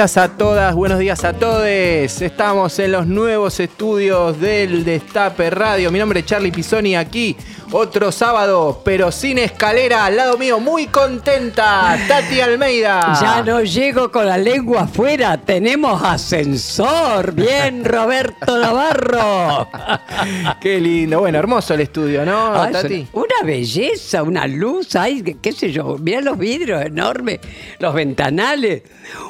Días a todas, buenos días a todos. Estamos en los nuevos estudios del Destape Radio. Mi nombre es Charlie Pisoni aquí. Otro sábado, pero sin escalera, al lado mío, muy contenta, Tati Almeida. Ya no llego con la lengua afuera, tenemos ascensor. Bien, Roberto Navarro. Qué lindo, bueno, hermoso el estudio, ¿no, Tati? Una belleza, una luz, ay, qué- qué sé yo, mirá los vidrios enormes, los ventanales,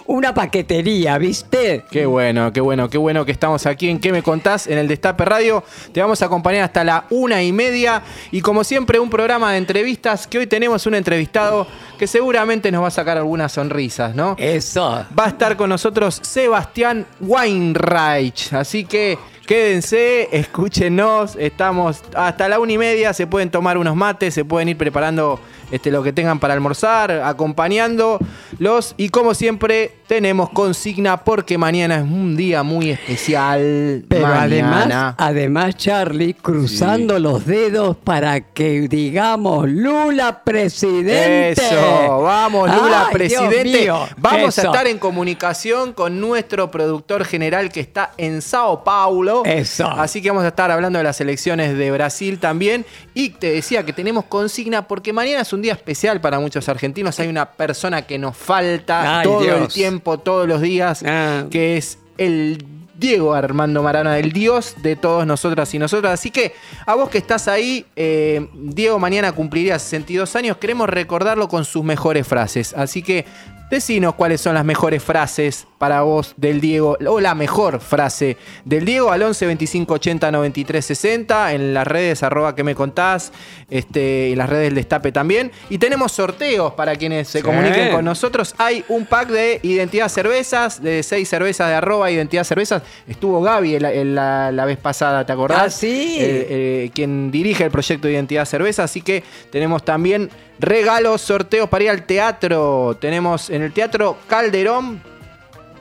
una paquetería, ¿viste? Qué bueno, qué bueno, qué bueno que estamos aquí en ¿Qué me contás? En el Destape Radio. Te vamos a acompañar hasta la una y media. Y como siempre, un programa de entrevistas que hoy tenemos un entrevistado que seguramente nos va a sacar algunas sonrisas, ¿no? Eso. Va a estar con nosotros Sebastián Weinreich. Así que quédense, escúchenos. Estamos hasta la una y media. Se pueden tomar unos mates, se pueden ir preparando este, lo que tengan para almorzar, acompañándolos. Y como siempre, tenemos consigna porque mañana es un día muy especial. Pero mañana. además, además, Charlie, cruzando los dedos para que digamos Lula presidente. Eso, vamos, Lula, Ay, presidente. Mío, vamos a estar en comunicación con nuestro productor general que está en Sao Paulo. Eso. Así que vamos a estar hablando de las elecciones de Brasil también. Y te decía que tenemos consigna porque mañana es un día especial para muchos argentinos. Hay una persona que nos falta Ay, todo el tiempo, todos los días, Ah. que es el Diego Armando Marana, el dios de todos nosotras y nosotras. Así que a vos que estás ahí, eh, Diego mañana cumpliría 62 años, queremos recordarlo con sus mejores frases. Así que decinos cuáles son las mejores frases para vos del Diego, o la mejor frase del Diego al 11 25 80 93 60, en las redes arroba que me contás, este, en las redes Destape también. Y tenemos sorteos para quienes se Sí. comuniquen con nosotros. Hay un pack de Identidad Cervezas, de seis cervezas de arroba Identidad Cervezas. Estuvo Gaby el- la, la vez pasada, ¿te acordás? Ah, sí. Eh, eh, quien dirige el proyecto de Identidad Cerveza. Así que tenemos también regalos, sorteos para ir al teatro. Tenemos en el Teatro Calderón,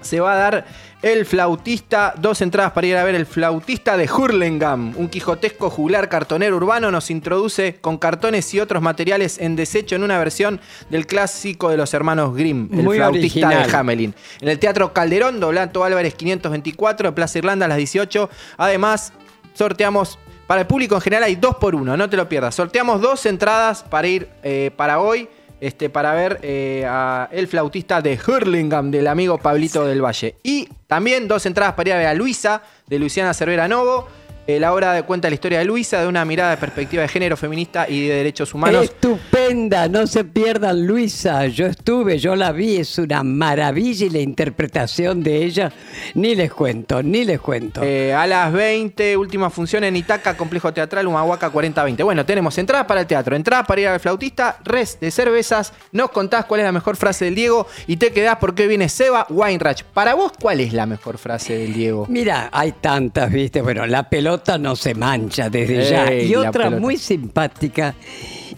se va a dar el flautista, dos entradas para ir a ver el flautista de Hurlingham, un quijotesco juglar cartonero urbano, nos introduce con cartones y otros materiales en desecho en una versión del clásico de los hermanos Grimm, el Muy flautista original. de Hamelin. En el Teatro Calderón, Doblato Álvarez 524, en Plaza Irlanda a las 18. Además, sorteamos para el público en general hay dos por uno, no te lo pierdas. Sorteamos dos entradas para ir eh, para hoy. Este, para ver eh, a el flautista de Hurlingham del amigo Pablito del Valle. Y también dos entradas para ir a ver a Luisa, de Luciana Cervera Novo. Eh, la obra de cuenta la historia de Luisa, de una mirada de perspectiva de género feminista y de derechos humanos. Estupenda, no se pierdan Luisa. Yo estuve, yo la vi, es una maravilla y la interpretación de ella, ni les cuento, ni les cuento. Eh, a las 20, última función en Itaca, Complejo Teatral, Humahuaca 4020. Bueno, tenemos entradas para el teatro, entradas para ir al flautista, res de cervezas. Nos contás cuál es la mejor frase del Diego y te quedás porque viene Seba Weinreich. Para vos, ¿cuál es la mejor frase del Diego? Mira, hay tantas, viste, bueno, la pelota no se mancha desde ya. Y otra pelota. muy simpática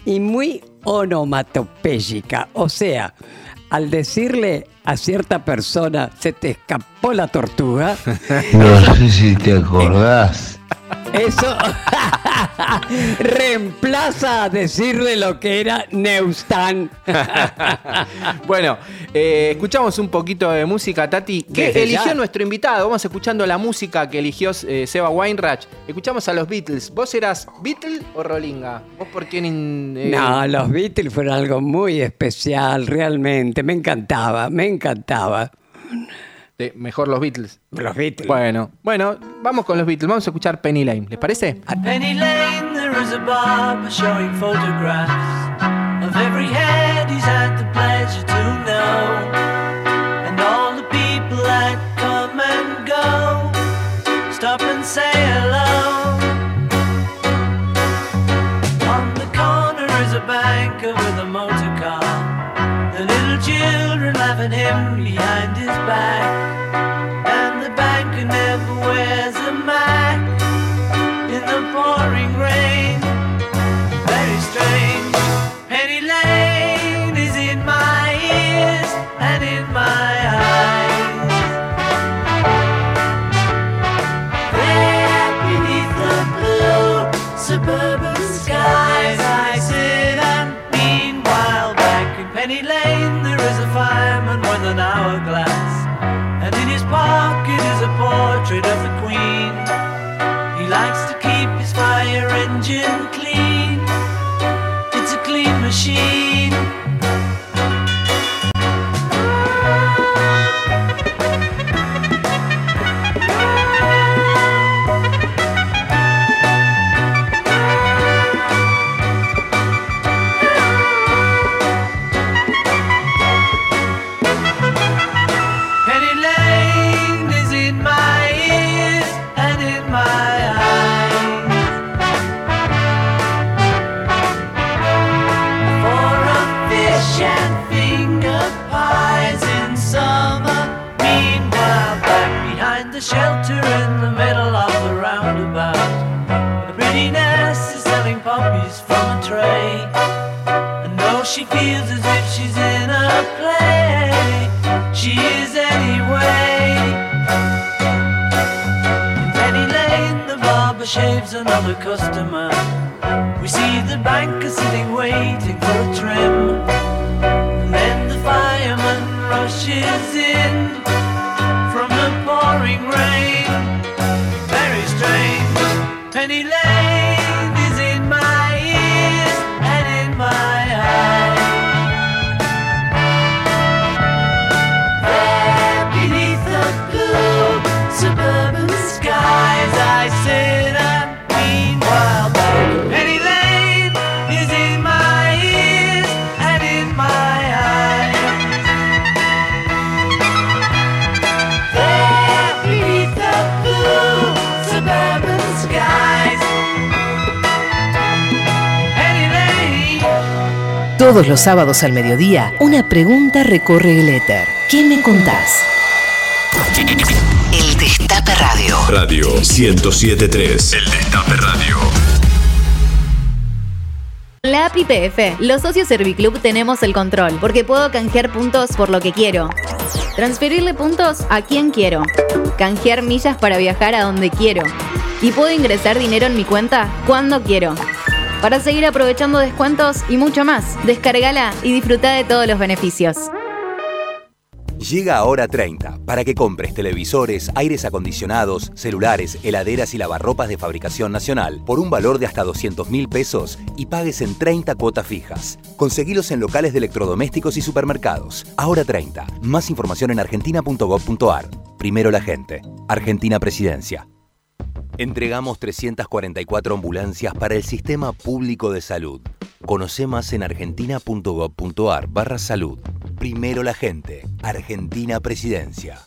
y muy onomatopéyica. O sea, al decirle a cierta persona, se te escapó la tortuga, No sé si te acordás. Eso reemplaza a decirle lo que era Neustán. bueno, eh, escuchamos un poquito de música, Tati. ¿Qué Desde eligió ya. nuestro invitado? Vamos escuchando la música que eligió eh, Seba Weinrach. Escuchamos a los Beatles. ¿Vos eras Beatle o Rolinga? ¿Vos por quién? eh, No, los Beatles fueron algo muy especial, realmente. Me encantaba, me encantaba. De- mejor los Beatles. Los Beatles. Bueno, bueno, vamos con los Beatles. Vamos a escuchar Penny Lane. ¿Les parece? At Penny Lane there is a barber showing photographs of every head he's had the pleasure to know, and all the people that come and go stop and say hello. On the corner is a banker with a motor car. The little children laugh at him behind his back, customer. We see the banker sitting waiting Todos los sábados al mediodía, una pregunta recorre el éter. ¿Qué me contás? El Destape Radio. Radio 1073. El Destape Radio. La API PF, los socios Serviclub tenemos el control, porque puedo canjear puntos por lo que quiero. Transferirle puntos a quien quiero. Canjear millas para viajar a donde quiero. Y puedo ingresar dinero en mi cuenta cuando quiero. Para seguir aprovechando descuentos y mucho más, descargala y disfruta de todos los beneficios. Llega ahora 30 para que compres televisores, aires acondicionados, celulares, heladeras y lavarropas de fabricación nacional por un valor de hasta 200 mil pesos y pagues en 30 cuotas fijas. Conseguilos en locales de electrodomésticos y supermercados. Ahora 30. Más información en argentina.gov.ar. Primero la gente. Argentina Presidencia. Entregamos 344 ambulancias para el Sistema Público de Salud. Conoce más en argentina.gov.ar barra salud. Primero la gente. Argentina Presidencia.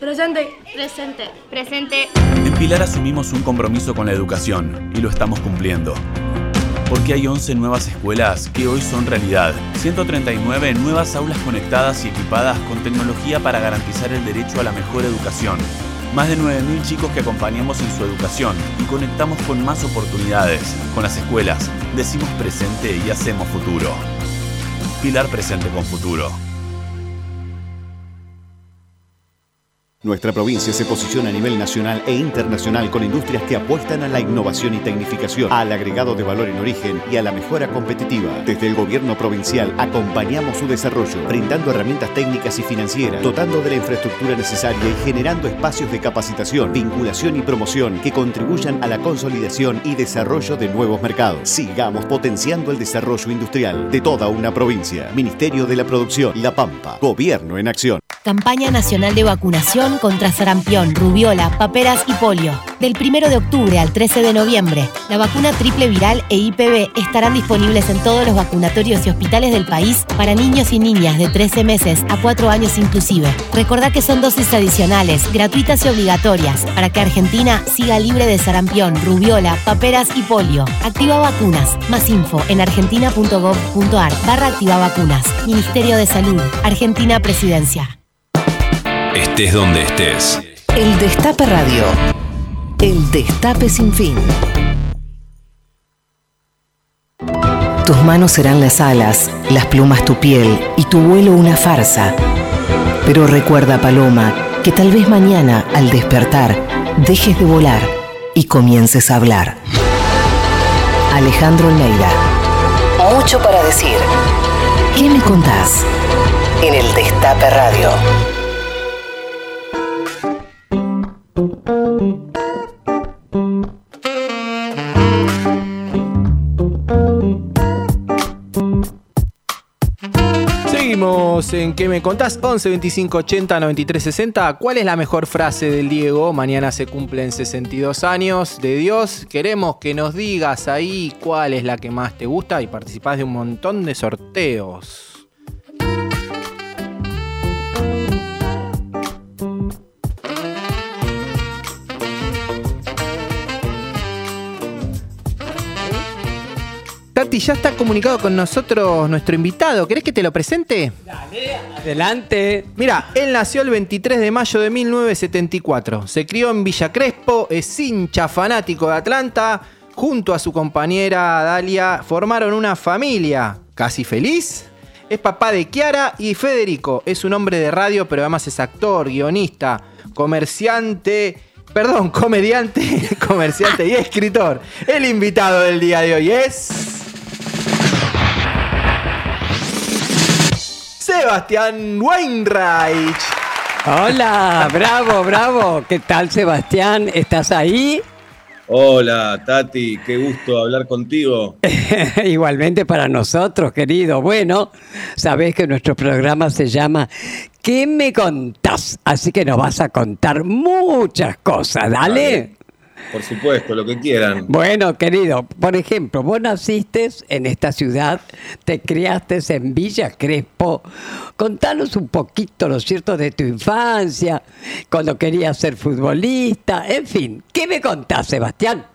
Presente. Presente. Presente. En Pilar asumimos un compromiso con la educación y lo estamos cumpliendo. Porque hay 11 nuevas escuelas que hoy son realidad. 139 nuevas aulas conectadas y equipadas con tecnología para garantizar el derecho a la mejor educación. Más de 9.000 chicos que acompañamos en su educación y conectamos con más oportunidades. Con las escuelas, decimos presente y hacemos futuro. Pilar presente con futuro. Nuestra provincia se posiciona a nivel nacional e internacional con industrias que apuestan a la innovación y tecnificación, al agregado de valor en origen y a la mejora competitiva. Desde el gobierno provincial acompañamos su desarrollo, brindando herramientas técnicas y financieras, dotando de la infraestructura necesaria y generando espacios de capacitación, vinculación y promoción que contribuyan a la consolidación y desarrollo de nuevos mercados. Sigamos potenciando el desarrollo industrial de toda una provincia. Ministerio de la Producción, La Pampa, Gobierno en Acción. Campaña Nacional de Vacunación contra sarampión, rubiola, paperas y polio. Del 1 de octubre al 13 de noviembre, la vacuna triple viral e IPV estarán disponibles en todos los vacunatorios y hospitales del país para niños y niñas de 13 meses a 4 años inclusive. Recordá que son dosis adicionales, gratuitas y obligatorias, para que Argentina siga libre de sarampión, rubiola, paperas y polio. Activa vacunas. Más info en argentina.gov.ar barra activa vacunas. Ministerio de Salud. Argentina Presidencia. Estés donde estés. El Destape Radio. El Destape sin fin. Tus manos serán las alas, las plumas tu piel y tu vuelo una farsa. Pero recuerda, Paloma, que tal vez mañana, al despertar, dejes de volar y comiences a hablar. Alejandro Almeida. Mucho para decir. ¿Qué me contás? En el Destape Radio. En ¿Qué me contás? 11 25 80 93 60. ¿Cuál es la mejor frase del Diego? Mañana se cumplen 62 años de Dios. Queremos que nos digas ahí cuál es la que más te gusta y participás de un montón de sorteos. Tati, ya está comunicado con nosotros nuestro invitado. ¿Querés que te lo presente? Adelante. Mira, él nació el 23 de mayo de 1974. Se crió en Villa Crespo, es hincha fanático de Atlanta. Junto a su compañera Dalia formaron una familia casi feliz. Es papá de Kiara y Federico. Es un hombre de radio, pero además es actor, guionista, comerciante. Perdón, comediante, comerciante y escritor. El invitado del día de hoy es. Sebastián Weinreich. Hola, bravo, bravo. ¿Qué tal, Sebastián? ¿Estás ahí? Hola, Tati, qué gusto hablar contigo. Igualmente para nosotros, querido. Bueno, sabés que nuestro programa se llama ¿Qué me contás? Así que nos vas a contar muchas cosas, dale. Por supuesto, lo que quieran. Bueno, querido, por ejemplo, vos naciste en esta ciudad, te criaste en Villa Crespo. Contanos un poquito, ¿no es cierto?, de tu infancia, cuando querías ser futbolista, en fin. ¿Qué me contás, Sebastián?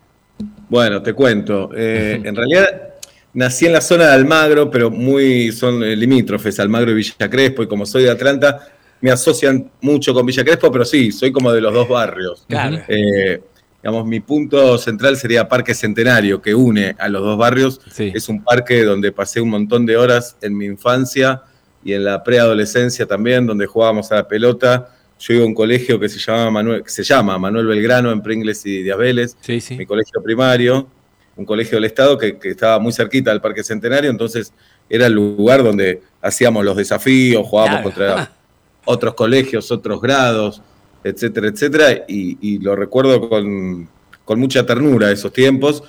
Bueno, te cuento. Eh, en realidad nací en la zona de Almagro, pero muy son eh, limítrofes, Almagro y Villa Crespo, y como soy de Atlanta, me asocian mucho con Villa Crespo, pero sí, soy como de los dos barrios. Claro. Eh, digamos, mi punto central sería Parque Centenario, que une a los dos barrios. Es un parque donde pasé un montón de horas en mi infancia y en la preadolescencia también, donde jugábamos a la pelota. Yo iba a un colegio que se, llama Manuel, que se llama Manuel Belgrano en Pringles y Díaz Vélez, mi colegio primario, un colegio del Estado que, que estaba muy cerquita del Parque Centenario, entonces era el lugar donde hacíamos los desafíos, jugábamos contra otros colegios, otros grados, etcétera, etcétera, y, y lo recuerdo con, con mucha ternura esos tiempos,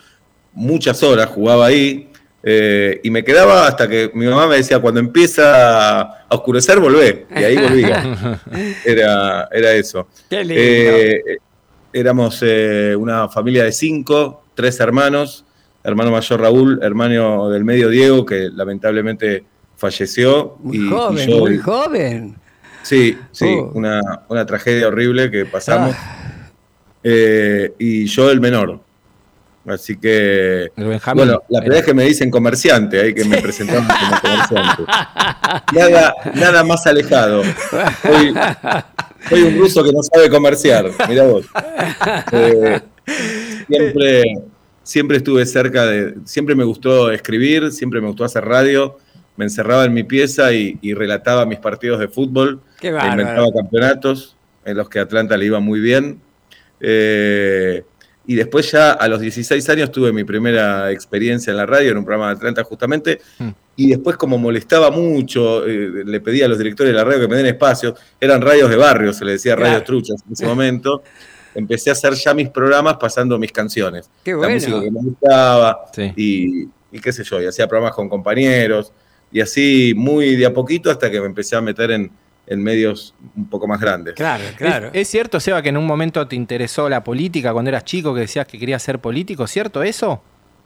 muchas horas jugaba ahí, eh, y me quedaba hasta que mi mamá me decía, cuando empieza a oscurecer, volvé, y ahí volvía. Era, era eso. Qué lindo. Eh, éramos eh, una familia de cinco, tres hermanos, hermano mayor Raúl, hermano del medio Diego, que lamentablemente falleció. Muy y- y joven, yo- muy joven. Sí, sí, Oh. una, una tragedia horrible que pasamos. Eh, y yo el menor. Así que. Bueno, la primera vez que me dicen comerciante, ahí que me presentaron como comerciante. Nada, nada más alejado. Soy, soy un ruso que no sabe comerciar, mira vos. Eh, siempre, siempre estuve cerca de. Siempre me gustó escribir, siempre me gustó hacer radio. Me encerraba en mi pieza y, y relataba mis partidos de fútbol. Qué e inventaba campeonatos. en los que a Atlanta le iba muy bien. Eh, y después ya a los 16 años tuve mi primera experiencia en la radio, en un programa de Atlanta justamente, Mm. y después como molestaba mucho, eh, le pedía a los directores de la radio que me den espacio, eran radios de barrio, se le decía Claro. radios truchas en ese momento, empecé a hacer ya mis programas pasando mis canciones. Qué La bueno. música que me gustaba, Sí. y, y qué sé yo, y hacía programas con compañeros, y así muy de a poquito hasta que me empecé a meter en, en medios un poco más grandes. Claro, claro. ¿Es, es cierto, Seba, que en un momento te interesó la política cuando eras chico, que decías que querías ser político? ¿Cierto eso?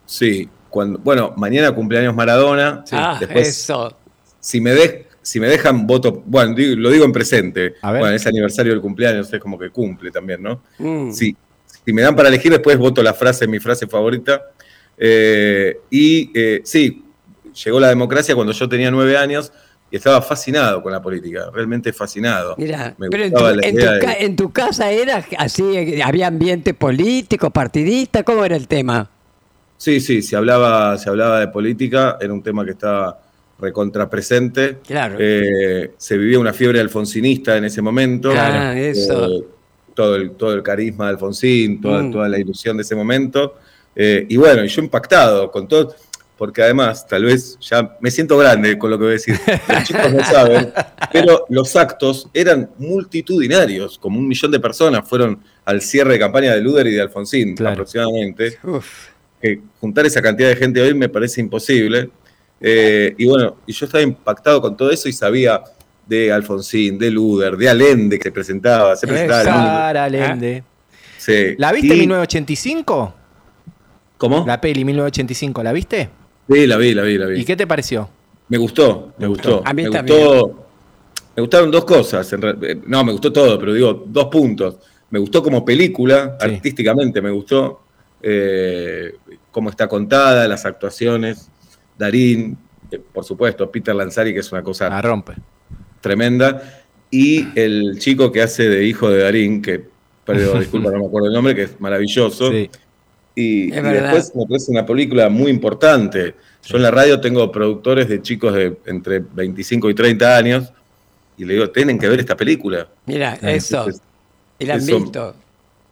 Sí, cuando, bueno, mañana cumpleaños Maradona. ah, después, eso. Si me, de- si me dejan voto, bueno, digo- lo digo en presente. A ver. Bueno, es aniversario del cumpleaños, es como que cumple también, ¿no? Mm. Sí, si me dan para elegir, después voto la frase, mi frase favorita. Eh, y eh, sí, llegó la democracia cuando yo tenía nueve años y estaba fascinado con la política, realmente fascinado. Mira, Me pero en tu, en tu idea de- ca- en tu casa era así, había ambiente político, partidista, ¿cómo era el tema? Sí, sí, se hablaba, se hablaba de política, era un tema que estaba recontrapresente. Claro. Eh, se vivía una fiebre alfonsinista en ese momento. Ah, eso. Eh, todo, el, todo el carisma de Alfonsín, toda, Mm. toda la ilusión de ese momento. Eh, y bueno, y yo impactado con todo, porque además, tal vez ya me siento grande con lo que voy a decir. Los chicos no saben, pero los actos eran multitudinarios, como un millón de personas fueron al cierre de campaña de Luder y de Alfonsín Claro. aproximadamente Uf. que juntar esa cantidad de gente hoy me parece imposible. Eh, y bueno, y yo estaba impactado con todo eso y sabía de Alfonsín, de Luder, de Allende que se presentaba, se presentaba Allende. Sara Allende. Sí. ¿La viste en Y- 1985? ¿Cómo? La peli 1985, ¿la viste? Sí, la vi, la vi, la vi. ¿Y qué te pareció? Me gustó, me gustó. A mí me también. gustó. Me gustaron dos cosas. en eh, no, me gustó todo, pero digo, dos puntos. Me gustó como película, Sí. artísticamente me gustó. eh, cómo está contada, las actuaciones. Darín, eh, por supuesto, Peter Lanzari, que es una cosa La rompe. tremenda. Y el chico que hace de hijo de Darín, que, perdón, disculpa, no me acuerdo el nombre, que es maravilloso. Sí. Y, después me parece una película muy importante. Yo en la radio tengo productores de chicos de entre 25 y 30 años y le digo, tienen que ver esta película. Mira, Ah, eso. Y la han eso- visto.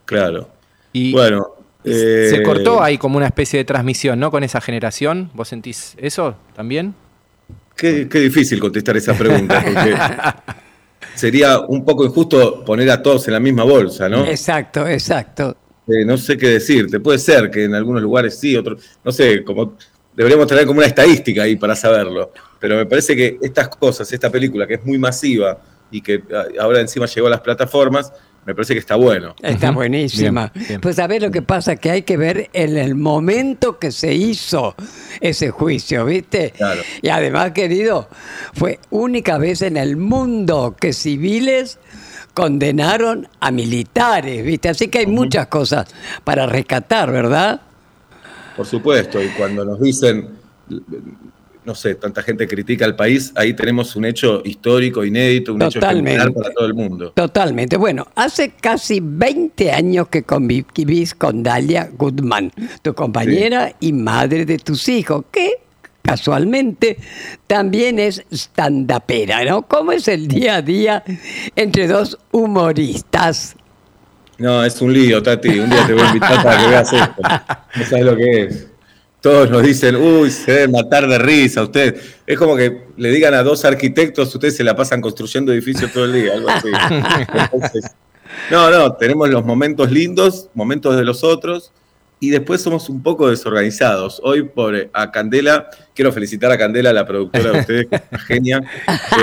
Claro. Y Bueno. se eh, cortó ahí como una especie de transmisión, ¿no? Con esa generación. ¿Vos sentís eso también? Qué, qué difícil contestar esa pregunta, porque sería un poco injusto poner a todos en la misma bolsa, ¿no? Exacto, exacto. Eh, no sé qué decirte. Puede ser que en algunos lugares sí, otros. No sé, como deberíamos tener como una estadística ahí para saberlo. Pero me parece que estas cosas, esta película que es muy masiva y que ah, ahora encima llegó a las plataformas, me parece que está bueno. Está buenísima. Bien, bien. Pues a ver lo que pasa, que hay que ver en el momento que se hizo ese juicio, ¿viste? Claro. Y además, querido, fue única vez en el mundo que civiles condenaron a militares, ¿viste? Así que hay muchas cosas para rescatar, ¿verdad? Por supuesto. Y cuando nos dicen, no sé, tanta gente critica al país, ahí tenemos un hecho histórico, inédito, un hecho Totalmente. ejemplar para todo el mundo. Totalmente. Bueno, hace casi 20 años que convivís con Dalia Goodman, tu compañera y madre de tus hijos, que casualmente también es standupera, ¿no? ¿Cómo es el día a día entre dos humoristas? No, es un lío, Tati. Un día te voy a invitar para que veas esto. No sabes lo que es. Todos nos dicen, uy, se deben matar de risa ustedes. Es como que le digan a dos arquitectos, ustedes se la pasan construyendo edificios todo el día, algo así. Entonces, no, no, tenemos los momentos lindos, momentos de los otros, y después somos un poco desorganizados. Hoy, por a Candela, quiero felicitar a Candela, la productora de ustedes, que es una genia,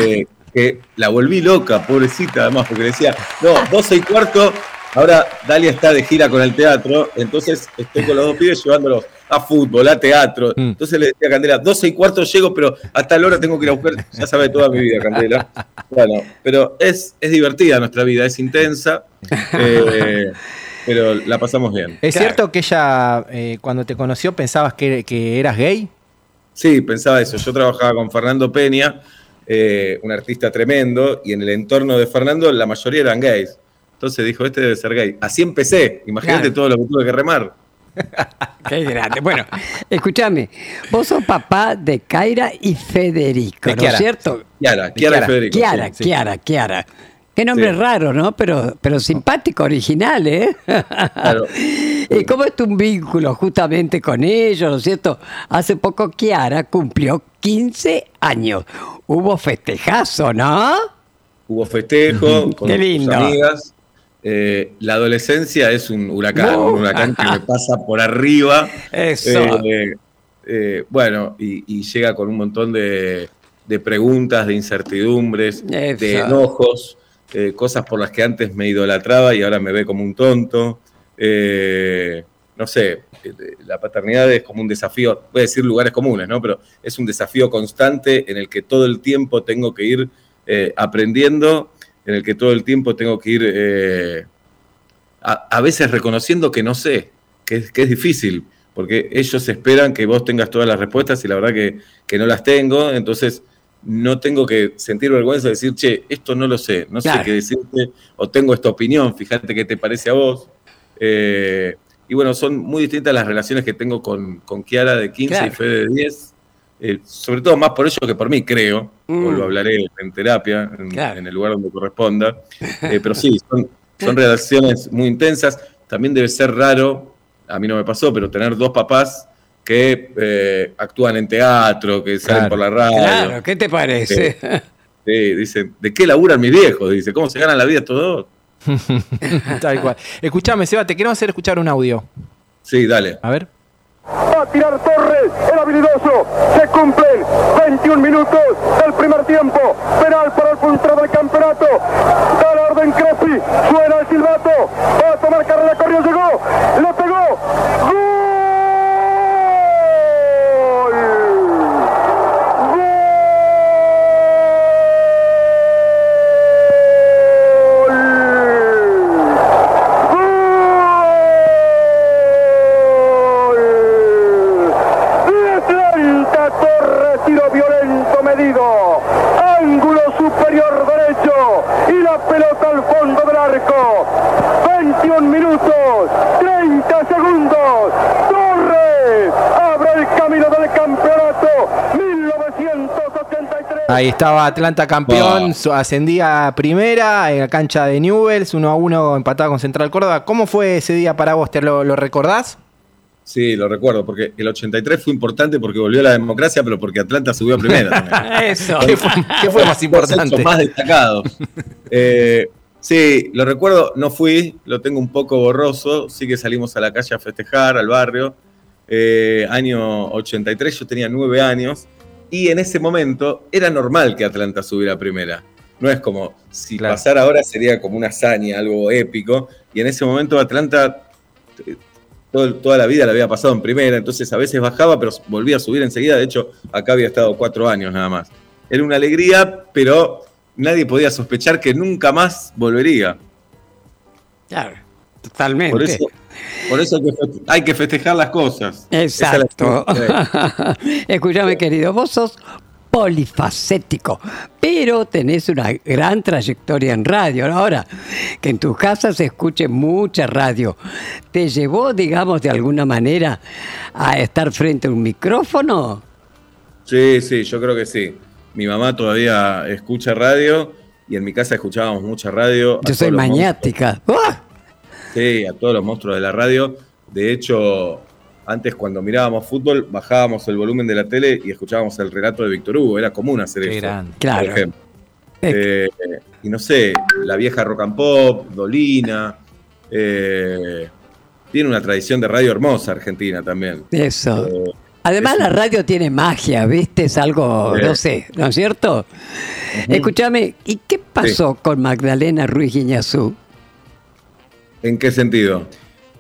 eh, que la volví loca, pobrecita, además, porque decía, no, 12 y cuarto, ahora Dalia está de gira con el teatro, entonces estoy con los dos pibes llevándolos a fútbol, a teatro. Mm. Entonces le decía a Candela, 12 y cuarto llego, pero a tal hora tengo que ir a buscar, ya sabe toda mi vida, Candela. Bueno, pero es, es divertida nuestra vida, es intensa, eh, pero la pasamos bien. ¿Es Claro. cierto que ella, eh, cuando te conoció, pensabas que, que eras gay? Sí, pensaba eso. Yo trabajaba con Fernando Peña, eh, un artista tremendo, y en el entorno de Fernando la mayoría eran gays. Entonces dijo, este debe ser gay. Así empecé. Imagínate Claro. todo lo que tuve que remar. Qué grande. Bueno, escúchame, vos sos papá de Kaira y Federico, De ¿no es cierto? Kiara, Kiara, Kiara. y Federico. Kiara, sí, sí. Kiara, Kiara. Qué nombre Sí. raro, ¿no? Pero, pero simpático, original, ¿eh? Claro. ¿Y cómo es tu vínculo justamente con ellos, ¿no es cierto? Hace poco Kiara cumplió 15 años. Hubo festejazo, ¿no? Hubo festejo con Qué sus amigas. Eh, la adolescencia es un huracán, Uh. un huracán que me pasa por arriba. Eso. Eh, eh, bueno, y, y llega con un montón de, de preguntas, de incertidumbres, de enojos, eh, cosas por las que antes me idolatraba y ahora me ve como un tonto. Eh, no sé, eh, la paternidad es como un desafío, voy a decir lugares comunes, ¿no? Pero es un desafío constante en el que todo el tiempo tengo que ir aprendiendo, en el que todo el tiempo tengo que ir a, a veces reconociendo que no sé, que, es- que es difícil, porque ellos esperan que vos tengas todas las respuestas y la verdad que, que no las tengo, entonces no tengo que sentir vergüenza de decir, che, esto no lo sé, no Claro. sé qué decirte, o tengo esta opinión, fíjate qué te parece a vos. Eh, y bueno, son muy distintas las relaciones que tengo con, con Kiara de 15 Claro. y Fede de 10. eh, sobre todo más por ellos que por mí, creo, o Mm. lo hablaré en terapia, en, Claro. en el lugar donde corresponda. Eh, pero sí, son, son relaciones muy intensas. También debe ser raro, a mí no me pasó, pero tener dos papás que eh, actúan en teatro, que salen Claro. por la radio. Claro, ¿qué te parece? Sí, dicen, ¿de qué laburan mis viejos? Dice, ¿cómo se ganan la vida estos dos? Tal cual. Escuchame, Seba, te queremos hacer escuchar un audio. Sí, dale. A ver. Va a tirar Torres, el habilidoso. Se cumplen 21 minutos del primer tiempo. Penal para el puntero del campeonato. Da la orden Crespi. Suena el silbato. Va a tomar carrera, corrió, llegó. Le pegó. Atlanta Torres, tiro violento medido. Ángulo superior derecho. Y la pelota al fondo del arco. 21 minutos, 30 segundos. Torres abre el camino del campeonato. 1983. Ahí estaba Atlanta campeón, ascendía a primera en la cancha de Newells, 1 a 1 empatado con Central Córdoba. ¿Cómo fue ese día para vos? ¿Te lo, lo recordás? Sí, lo recuerdo, porque el 83 fue importante porque volvió la democracia, pero porque Atlanta subió a primera. también. Eso. ¿Qué fue, qué fue más importante? más destacados. Eh, sí, lo recuerdo, no fui, lo tengo un poco borroso, sí que salimos a la calle a festejar, al barrio. Eh, año 83, yo tenía nueve años, y en ese momento era normal que Atlanta subiera a primera. No es como, si Claro. pasara ahora sería como una hazaña, algo épico, y en ese momento Atlanta eh, todo- toda la vida la había pasado en primera, entonces a veces bajaba, pero volvía a subir enseguida. De hecho, acá había estado cuatro años nada más. Era una alegría, pero nadie podía sospechar que nunca más volvería. Claro, totalmente. Por eso, por eso hay que feste- hay que festejar las cosas. Esa es la Exacto. Escúchame, querido, vos sos polifacético, pero tenés una gran trayectoria en radio. Ahora, que en tus casas se escuche mucha radio, ¿te llevó, digamos, de alguna manera a estar frente a un micrófono? Sí, sí, yo creo que sí. Mi mamá todavía escucha radio y en mi casa escuchábamos mucha radio. Yo soy maniática. ¡Ah! Sí, a todos los monstruos de la radio. De hecho, antes cuando mirábamos fútbol, bajábamos el volumen de la tele y escuchábamos el relato de Víctor Hugo. Era común hacer Qué eso. grande. Claro. Por ejemplo. Eh, y no sé, la vieja rock and pop, Dolina. eh, tiene una tradición de radio hermosa Argentina también. Eso. Eh, Además, es la radio tiene magia, ¿viste? Es algo, no sé, ¿no es cierto? Escúchame, ¿y qué pasó con Magdalena Ruiz Guiñazú? ¿En qué sentido?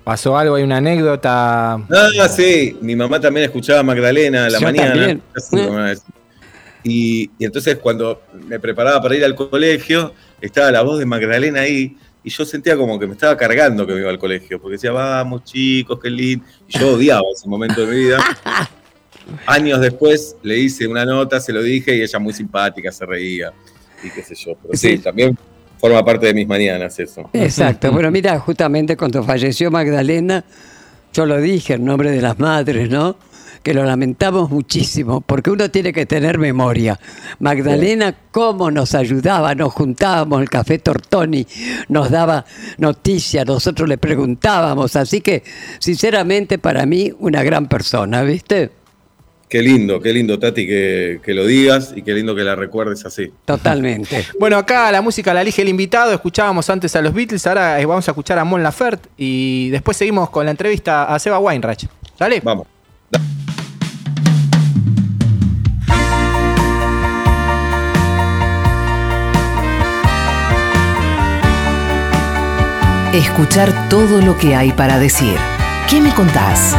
¿Pasó algo? ¿Hay una anécdota? Ah, sí, mi mamá también escuchaba a Magdalena a la Yo mañana. también. Y, y entonces cuando me preparaba para ir al colegio, estaba la voz de Magdalena ahí y yo sentía como que me estaba cargando que me iba al colegio, porque decía, vamos chicos, qué lindo. Y yo odiaba ese momento de mi vida. Años después le hice una nota, se lo dije y ella muy simpática, se reía y qué sé yo. Pero sí, Sí. también forma parte de mis mañanas eso. Exacto. Bueno, mira, justamente cuando falleció Magdalena, yo lo dije en nombre de las madres, ¿no? que lo lamentamos muchísimo, porque uno tiene que tener memoria. Magdalena, cómo nos ayudaba, nos juntábamos, el café Tortoni nos daba noticias, nosotros le preguntábamos, así que sinceramente para mí una gran persona, ¿viste? Qué lindo, qué lindo, Tati, que, que, lo digas y qué lindo que la recuerdes así. Totalmente. bueno, acá la música la elige el invitado. Escuchábamos antes a los Beatles, ahora eh, vamos a escuchar a Mon Laferte y después seguimos con la entrevista a Seba Weinreich. ¿Dale? Vamos. Escuchar todo lo que hay para decir. ¿Qué me contás?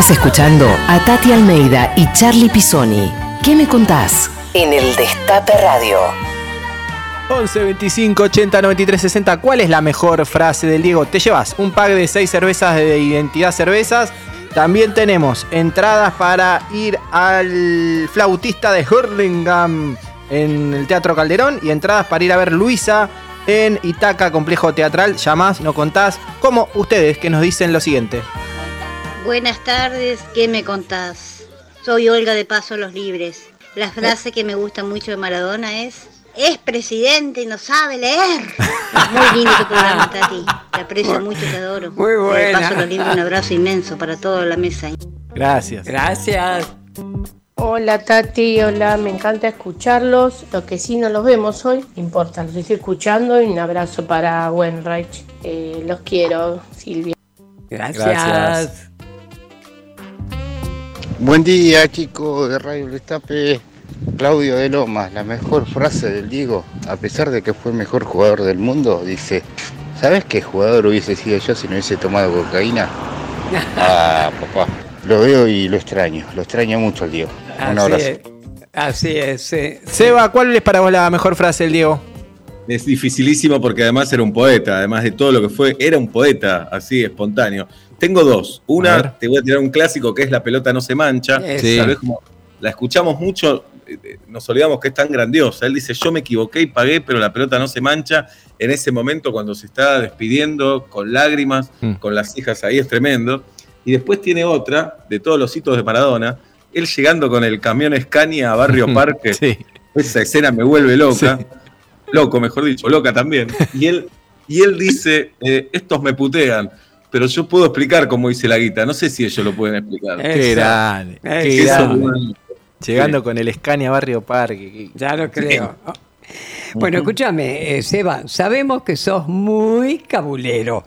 Estás escuchando a Tati Almeida y Charlie Pisoni. ¿Qué me contás? En el Destape Radio. 11 25 80 93 60. ¿Cuál es la mejor frase del Diego? Te llevas un pack de 6 cervezas de Identidad Cervezas. También tenemos entradas para ir al flautista de Hurlingham en el Teatro Calderón y entradas para ir a ver Luisa en Itaca Complejo Teatral. Llamás, no contás. Como ustedes que nos dicen lo siguiente. Buenas tardes, ¿qué me contás? Soy Olga de Paso a los Libres. La frase que me gusta mucho de Maradona es, es presidente y no sabe leer. Muy lindo tu programa, Tati. Te aprecio mucho, te adoro. Muy De buena. paso, lo lindo, un abrazo inmenso para toda la mesa. Gracias. Gracias. Hola Tati, hola, me encanta escucharlos. Lo que sí no los vemos hoy, no importa, los estoy escuchando y un abrazo para Wenreich. Eh, los quiero, Silvia. Gracias. Gracias. Buen día, chicos de Radio Destape. Claudio de Lomas, la mejor frase del Diego, a pesar de que fue el mejor jugador del mundo, dice: ¿Sabes qué jugador hubiese sido yo si no hubiese tomado cocaína? Ah, papá, lo veo y lo extraño, lo extraño mucho al Diego. Un Así abrazo. es. Así es. sí. Seba, ¿cuál es para vos la mejor frase del Diego? Es dificilísimo porque además era un poeta, además de todo lo que fue, era un poeta, así, espontáneo. Tengo dos. Una, te voy a tirar un clásico que es La pelota no se mancha. Sí. Tal vez como la escuchamos mucho, eh, eh, nos olvidamos que es tan grandiosa. Él dice, yo me equivoqué y pagué, pero la pelota no se mancha. En ese momento cuando se está despidiendo, con lágrimas, Mm. con las hijas ahí, es tremendo. Y después tiene otra, de todos los hitos de Maradona, él llegando con el camión Scania a Barrio Parque. Sí. Esa escena me vuelve loca. Loco, mejor dicho, loca también. Y él, y él dice, eh, estos me putean, pero yo puedo explicar cómo dice la guita. No sé si ellos lo pueden explicar. Qué grande. Grande. Llegando con el Scania Barrio Parque. Ya lo creo. Bueno, escúchame, eh, Seba, sabemos que sos muy cabulero.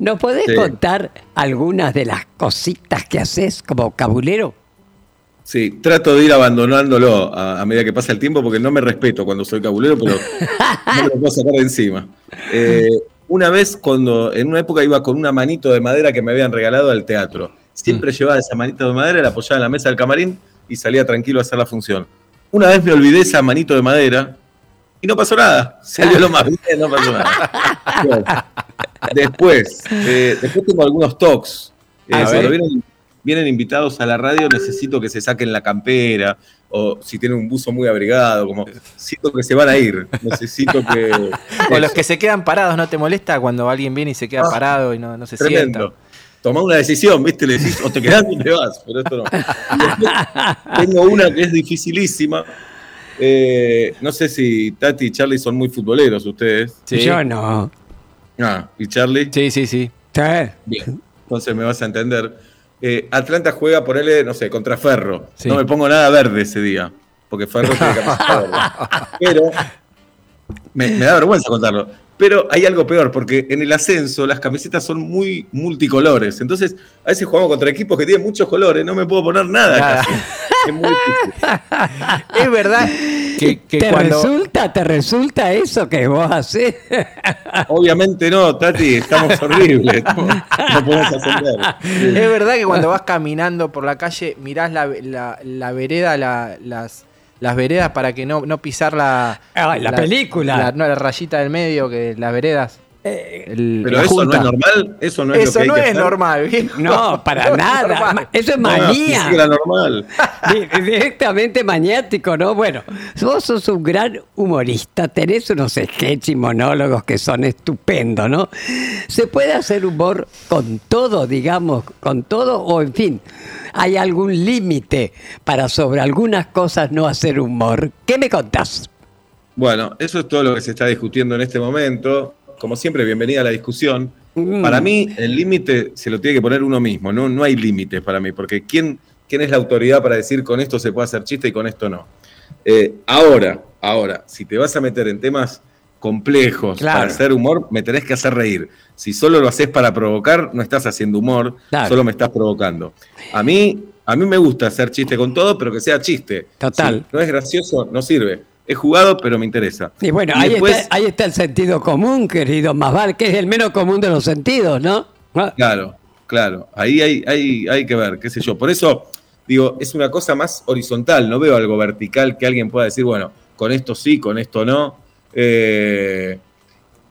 ¿Nos podés Sí. contar algunas de las cositas que haces como cabulero? Sí, trato de ir abandonándolo a, a medida que pasa el tiempo porque no me respeto cuando soy cabulero, pero no me lo puedo sacar de encima. Eh, una vez, cuando en una época iba con una manito de madera que me habían regalado al teatro, siempre llevaba esa manito de madera, la apoyaba en la mesa del camarín y salía tranquilo a hacer la función. Una vez me olvidé esa manito de madera y no pasó nada. Salió lo más bien, no pasó nada. Después, eh, después tengo algunos talks. Eh, cuando vienen, vienen invitados a la radio, necesito que se saquen la campera, o si tienen un buzo muy abrigado, como siento que se van a ir. Necesito que. O los que se quedan parados, ¿no te molesta cuando alguien viene y se queda Ah, parado y no, no se Tremendo. sienta? Tomá una decisión, ¿viste? Le decís, o te quedás o te vas, pero esto no. Tengo una que es dificilísima. Eh, no sé si Tati y Charlie son muy futboleros ustedes. Sí. Yo no. Ah, ¿y Charlie? Sí, sí, sí. Sí. Bien, entonces me vas a entender. Eh, Atlanta juega por él, no sé, contra Ferro. Sí. No me pongo nada verde ese día, porque Ferro tiene camiseta verde. Pero me, me da vergüenza contarlo. Pero hay algo peor, porque en el ascenso las camisetas son muy multicolores. Entonces, a veces jugamos contra equipos que tienen muchos colores, no me puedo poner nada. Nada. casi. Es muy. Es verdad que, que ¿Te cuando. resulta, te resulta eso que vos haces? Obviamente no, Tati, estamos horribles. No, no podemos ascender. Es verdad que cuando vas caminando por la calle, mirás la, la- la vereda, la- las, las veredas para que no, no pisar la, Ah, la película. La, no, la rayita del medio, que las veredas. El- Pero eso no es normal. Eso no es lo Eso hay no que es hacer. normal, viejo. No, para No es nada. Ma- Eso es No, manía. sí, era normal. Di- Directamente maniático, ¿no? Bueno, vos sos un gran humorista, tenés unos sketches y monólogos que son estupendos, ¿no? ¿Se puede hacer humor con todo, digamos, con todo? O en fin, ¿hay algún límite para sobre algunas cosas no hacer humor? ¿Qué me contás? Bueno, eso es todo lo que se está discutiendo en este momento. Como siempre, bienvenida a la discusión. Mm. Para mí, el límite se lo tiene que poner uno mismo. No, no hay límites para mí, porque ¿quién, ¿quién es la autoridad para decir con esto se puede hacer chiste y con esto no? Eh, ahora, ahora, si te vas a meter en temas complejos Claro. para hacer humor, me tenés que hacer reír. Si solo lo haces para provocar, no estás haciendo humor, Claro. solo me estás provocando. A mí, a mí me gusta hacer chiste con todo, pero que sea chiste. Total. Si no es gracioso, no sirve. He jugado, pero me interesa. Y bueno, Y ahí, después- está, ahí está el sentido común, querido Masval, que es el menos común de los sentidos, ¿no? Ah, Claro, claro. Ahí hay, hay, hay que ver, qué sé yo. Por eso, digo, es una cosa más horizontal. No veo algo vertical que alguien pueda decir, bueno, con esto sí, con esto no. Eh,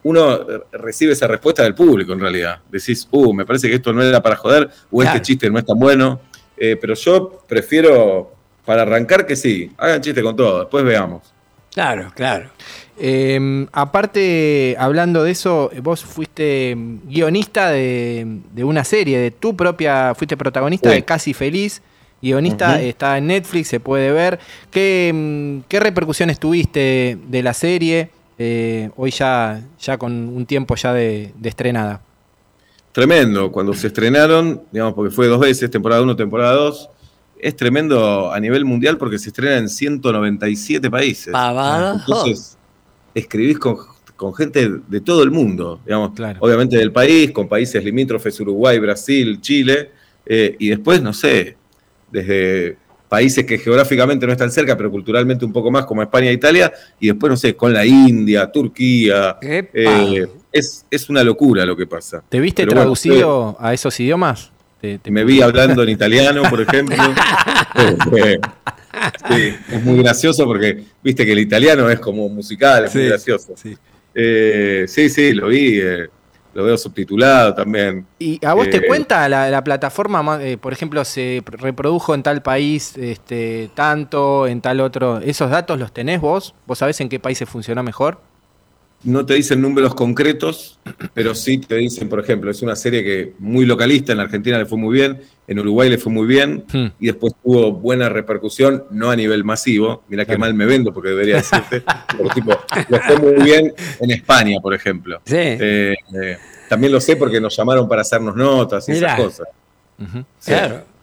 uno recibe esa respuesta del público, en realidad. Decís, uh, me parece que esto no era para joder, o Claro. este chiste no es tan bueno. Eh, pero yo prefiero, para arrancar, que sí. Hagan chiste con todo, después veamos. Claro, claro. Eh, aparte, hablando de eso, vos fuiste guionista de, de una serie, de tu propia, fuiste protagonista Sí. de Casi Feliz, Guionista está en Netflix, se puede ver. ¿Qué, mm, qué repercusiones tuviste de la serie? eh, hoy ya, ya con un tiempo ya de, de estrenada. Tremendo, cuando se estrenaron, digamos, porque fue dos veces, temporada 1, temporada 2, es tremendo a nivel mundial porque se estrena en 197 países. Pavada. Entonces, escribís con, con gente de todo el mundo, digamos, Claro. obviamente del país, con países limítrofes, Uruguay, Brasil, Chile, eh, y después, no sé, desde países que geográficamente no están cerca, pero culturalmente un poco más, como España e Italia, y después, no sé, con la India, Turquía. eh, es, es una locura lo que pasa. ¿Te viste Pero bueno, traducido a esos idiomas? Te- te- me vi hablando en italiano, por ejemplo. Eh, sí, es muy gracioso porque viste que el italiano es como musical, es muy Sí, gracioso. Eh, sí, sí, lo vi, eh, lo veo subtitulado también. ¿Y a vos Eh, te cuenta la, la plataforma, ma- eh, por ejemplo, se reprodujo en tal país este, tanto, en tal otro? ¿Esos datos los tenés vos? ¿Vos sabés en qué países funciona mejor? No te dicen números concretos, pero sí te dicen, por ejemplo, es una serie que muy localista, en Argentina le fue muy bien, en Uruguay le fue muy bien, Hmm. y después tuvo buena repercusión, no a nivel masivo, mira qué mal me vendo porque debería decirte, pero tipo, le fue muy bien en España, por ejemplo. Sí. Eh, eh, también lo sé porque nos llamaron para hacernos notas y Mirá. esas cosas. Sí.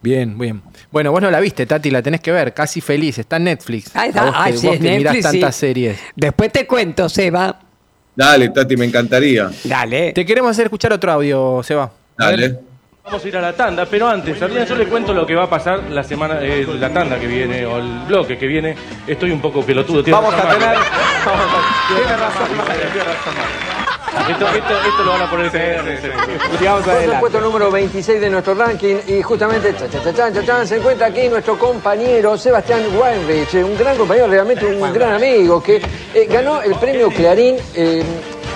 Bien, bien. Bueno, vos no la viste, Tati, la tenés que ver. Casi feliz, está en Netflix. Ahí está. vos que, sí, vos es que mirás Netflix, sí. tantas series. Después te cuento, Seba. Dale, Tati, me encantaría. Dale. Te queremos hacer escuchar otro audio, Seba. Dale. Vamos a ir a la tanda, pero antes, Sardina, yo le cuento lo que va a pasar la semana, eh, la tanda que viene, o el bloque que viene. Estoy un poco pelotudo. Vamos a tener- Vamos a- tiene razón, tiene. Esto, esto, esto lo van a poner en Vamos a el puesto número 26 de nuestro ranking y justamente cha, cha, cha, se encuentra aquí nuestro compañero Sebastián Weinrich, un gran compañero, realmente un gran amigo que eh, ganó el premio Clarín eh,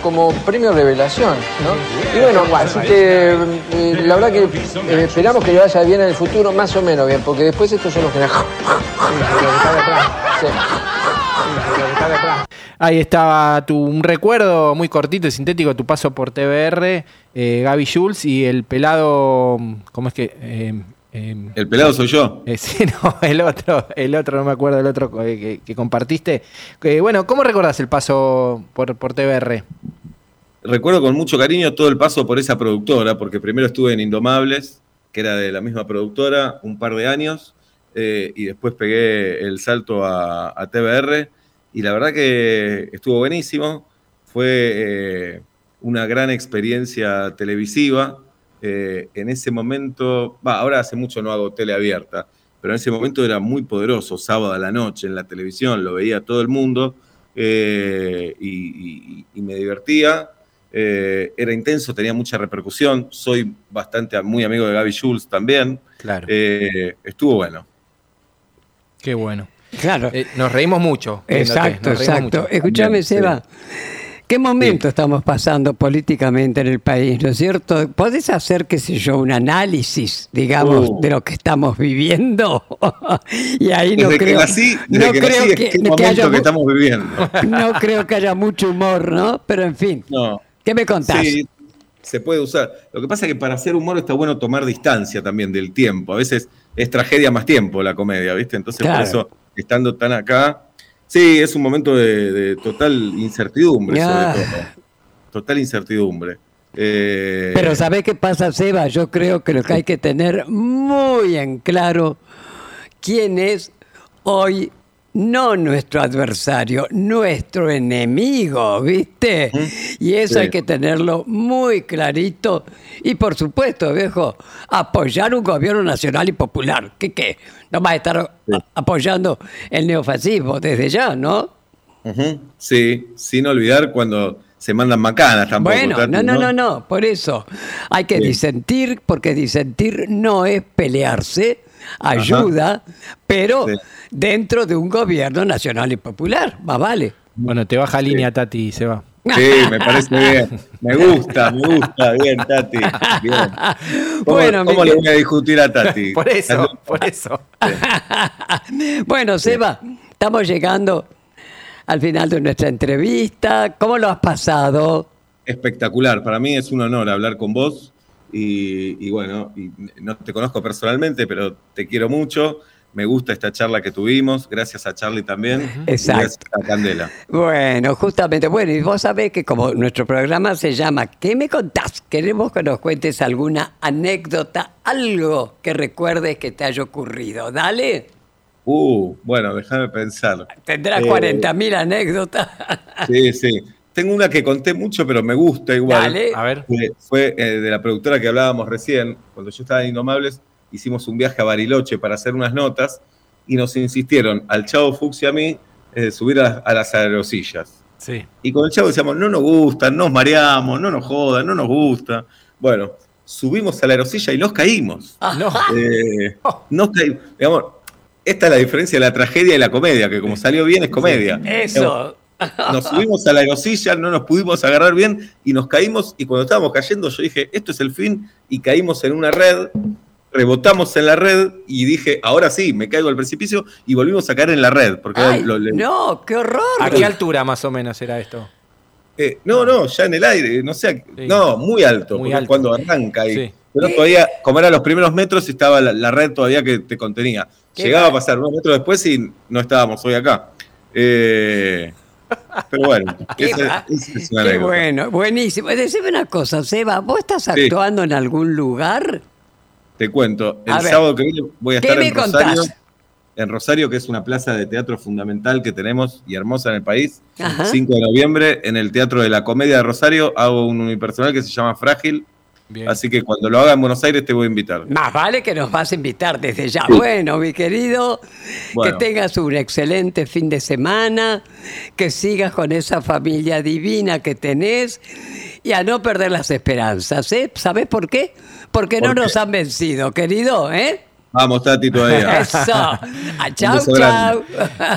como premio revelación, ¿no? Y bueno, así que eh, la verdad que eh, esperamos que le vaya bien en el futuro, más o menos bien, porque después estos son los que... Sí. Ahí estaba tu, un recuerdo muy cortito y sintético, tu paso por TBR, eh, Gaby Jules y el pelado, ¿cómo es que? Eh, eh, El pelado soy yo. eh, sí, no, el otro, el otro, no me acuerdo, el otro eh, que, que compartiste. Bueno, ¿cómo recordás el paso por, por TBR? Recuerdo con mucho cariño todo el paso por esa productora, porque primero estuve en Indomables, que era de la misma productora, un par de años, y después pegué el salto a, a TBR, y la verdad que estuvo buenísimo, fue eh, una gran experiencia televisiva. eh, en ese momento, ahora hace mucho no hago tele abierta, pero en ese momento era muy poderoso, sábado a la noche en la televisión, lo veía todo el mundo eh, y, y- y me divertía. era intenso, tenía mucha repercusión. Soy bastante muy amigo de Gaby Jules también. Claro. Estuvo bueno. Qué bueno. Claro. Eh, nos reímos mucho. Exacto, nos reímos exacto. mucho. Escúchame, Bien, sí. Seba. ¿Qué momento estamos pasando políticamente en el país, no es cierto? ¿Podés hacer, qué sé yo, un análisis, digamos, Uh. de lo que estamos viviendo? y ahí no Desde que creo, nací, no que creo nací, que, que momento haya, que mu- estamos viviendo. no creo que haya mucho humor, ¿no? Pero en fin, No. ¿qué me contás? Sí, se puede usar. Lo que pasa es que para hacer humor está bueno tomar distancia también del tiempo. A veces es tragedia más tiempo la comedia, ¿viste? Entonces, Claro. por eso, estando tan acá, sí, es un momento de, de total incertidumbre, Ah. sobre todo. Total incertidumbre. Eh, Pero ¿sabés qué pasa, Seba? Yo creo que lo que hay que tener muy en claro quién es hoy no nuestro adversario, nuestro enemigo, ¿viste? Y eso Sí. hay que tenerlo muy clarito. Y por supuesto, viejo, apoyar un gobierno nacional y popular. ¿Qué qué? No vas a estar apoyando el neofascismo desde ya, ¿no? Sí, sin olvidar cuando se mandan macanas tampoco. Bueno, no, no, no, no, por eso hay que Sí. disentir, porque disentir no es pelearse, ayuda, pero dentro de un gobierno nacional y popular, más vale. Bueno, te baja línea, Tati, se va. Sí, me parece bien. Me gusta, me gusta. Bien, Tati. Bien. ¿Cómo, Bueno, cómo le voy a discutir a Tati? Por eso, por eso. Bueno, Seba, estamos llegando al final de nuestra entrevista. ¿Cómo lo has pasado? Espectacular. Para mí es un honor hablar con vos. Y, y bueno, y no te conozco personalmente, pero te quiero mucho. Me gusta esta charla que tuvimos. Gracias a Charlie también. y Exacto. Gracias a Candela. Bueno, justamente, bueno, y vos sabés que como nuestro programa se llama ¿Qué me contás? Queremos que nos cuentes alguna anécdota, algo que recuerdes que te haya ocurrido. Dale, Uh, bueno, déjame pensar. tendrás Eh, 40.000 anécdotas. Sí, sí. Tengo una que conté mucho, pero me gusta igual. Dale. A ver. Fue, fue, eh, de la productora que hablábamos recién. Cuando yo estaba en Indomables, hicimos un viaje a Bariloche para hacer unas notas y nos insistieron al Chavo Fuchs y a mí eh, subir a, a las aerosillas. Sí. Y con el Chavo decíamos, no nos gusta, nos mareamos, no nos jodan, no nos gusta. Bueno, subimos a la aerosilla y nos caímos. No. Eh, nos caímos. Digamos, esta es la diferencia de la tragedia y la comedia, que como salió bien es comedia. Digamos, Eso. Nos subimos a la aerosilla, no nos pudimos agarrar bien y nos caímos. Y cuando estábamos cayendo, yo dije, esto es el fin. Y caímos en una red, rebotamos en la red y dije, ahora sí, me caigo al precipicio y volvimos a caer en la red. Porque Ay, lo- le- no, qué horror. ¿A qué altura más o menos era esto? eh, no, no, ya en el aire, no sé, no, muy alto, Muy alto. cuando arranca ahí. Sí. Pero todavía, como eran los primeros metros, estaba la, la red todavía que te contenía. Llegaba a pasar unos metros después y no estábamos hoy acá. Eh, pero bueno, Qué esa, va- esa es una Qué anécdota. bueno, buenísimo. Decime una cosa, Seba, ¿vos estás Sí. actuando en algún lugar? Te cuento, el A ver. sábado que viene voy a ¿Qué estar en Rosario. contás? En Rosario, que es una plaza de teatro fundamental que tenemos y hermosa en el país. Ajá. 5 de noviembre, en el Teatro de la Comedia de Rosario, hago un unipersonal que se llama Frágil. Bien. Así que cuando lo haga en Buenos Aires te voy a invitar. Más vale que nos vas a invitar desde ya. Sí. Bueno, mi querido, Bueno. que tengas un excelente fin de semana, que sigas con esa familia divina que tenés y a no perder las esperanzas, ¿eh? ¿Sabés por qué? Porque no nos han vencido, querido, ¿eh? Vamos, Tati, todavía. Eso. Ah, chau,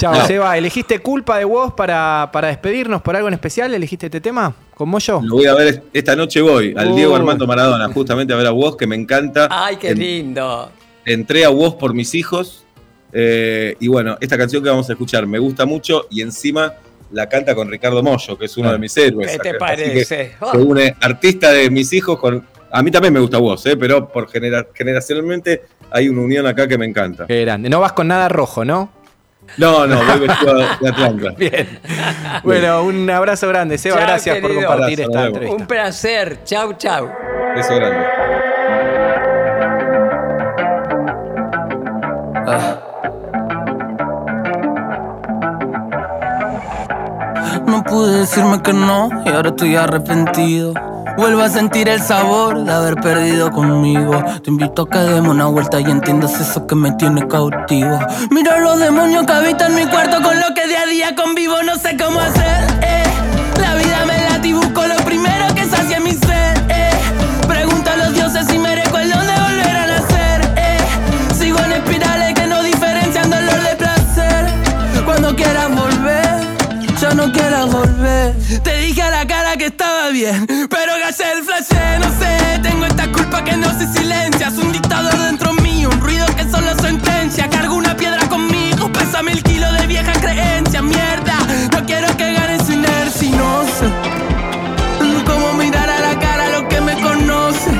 chau. Seba. ¿Elegiste culpa de vos para, para despedirnos por algo en especial? ¿Elegiste este tema? ¿Como yo? Lo voy a ver, esta noche voy al. Diego Armando Maradona, justamente a ver a vos, que me encanta. Ay, qué lindo. entré a vos por mis hijos. eh, y bueno, esta canción que vamos a escuchar me gusta mucho y encima la canta con Ricardo Mollo, que es uno de mis héroes. ¿Qué te parece? Se une artista de mis hijos con. A mí también me gusta vos, eh, pero por genera- generacionalmente hay una unión acá que me encanta. Qué grande. No vas con nada rojo, ¿no? No, no, voy vestido de Atlanta. Bien. Bueno, un abrazo grande, Seba. Gracias por compartir Abrazo, esta entrevista. Un placer. Chau, chau. Beso grande. No pude decirme que no y ahora estoy arrepentido. Vuelvo a sentir el sabor de haber perdido conmigo. Te invito a que demos una vuelta y entiendas eso que me tiene cautivo. Mira los demonios que habitan mi cuarto con lo que día a día convivo. No sé cómo hacer. eh. La vida me late y busco lo primero que sacia mi ser. eh. Pregunto a los dioses si merezco el don de volver a nacer. eh. Sigo en espirales que no diferencian dolor de placer. Cuando quieras volver, ya no quieras volver. Te dije que estaba bien, pero gallé el flash, no sé. Tengo esta culpa que no se silencia. Es un dictador dentro mío, un ruido que solo sentencia. Cargo una piedra conmigo, pesa mil kilos de vieja creencia. Mierda, no quiero que gane su inercia no sé cómo mirar a la cara a lo que me conoce.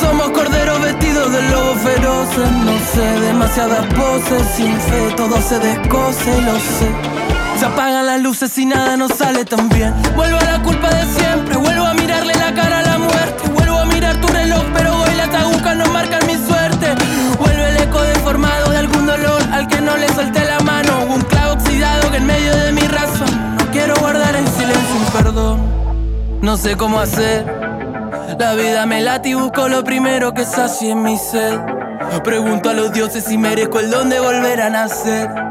Somos corderos vestidos de lobos feroces. No sé, demasiadas poses. Sin fe todo se descoce, lo sé. Apagan las luces y nada nos sale tan bien. Vuelvo a la culpa de siempre. Vuelvo a mirarle la cara a la muerte. Vuelvo a mirar tu reloj, pero hoy las agujas no marcan mi suerte. Vuelve el eco deformado de algún dolor al que no le solté la mano. Un clavo oxidado que en medio de mi razón. Quiero guardar en silencio un perdón. No sé cómo hacer. La vida me late y busco lo primero que sacie mi sed. Pregunto a los dioses si merezco el don de volver a nacer.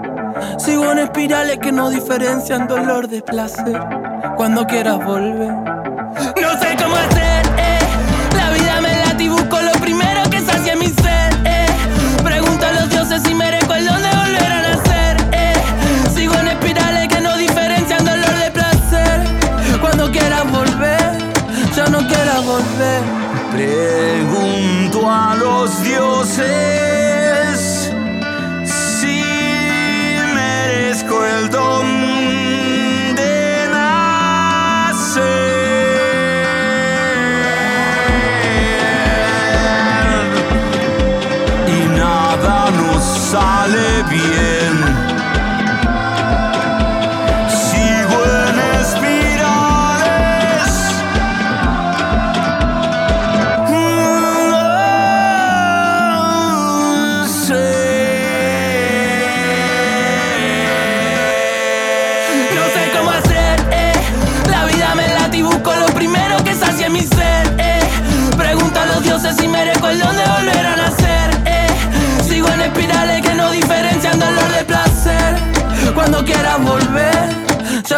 Sigo en espirales que no diferencian dolor de placer. Cuando quieras volver. No sé cómo hacer, eh. La vida me late y busco lo primero que sacie mi sed, eh. Pregunto a los dioses si merezco el don de volver a nacer, eh. Sigo en espirales que no diferencian dolor de placer. Cuando quieras volver, ya no quieras volver. Pregunto a los dioses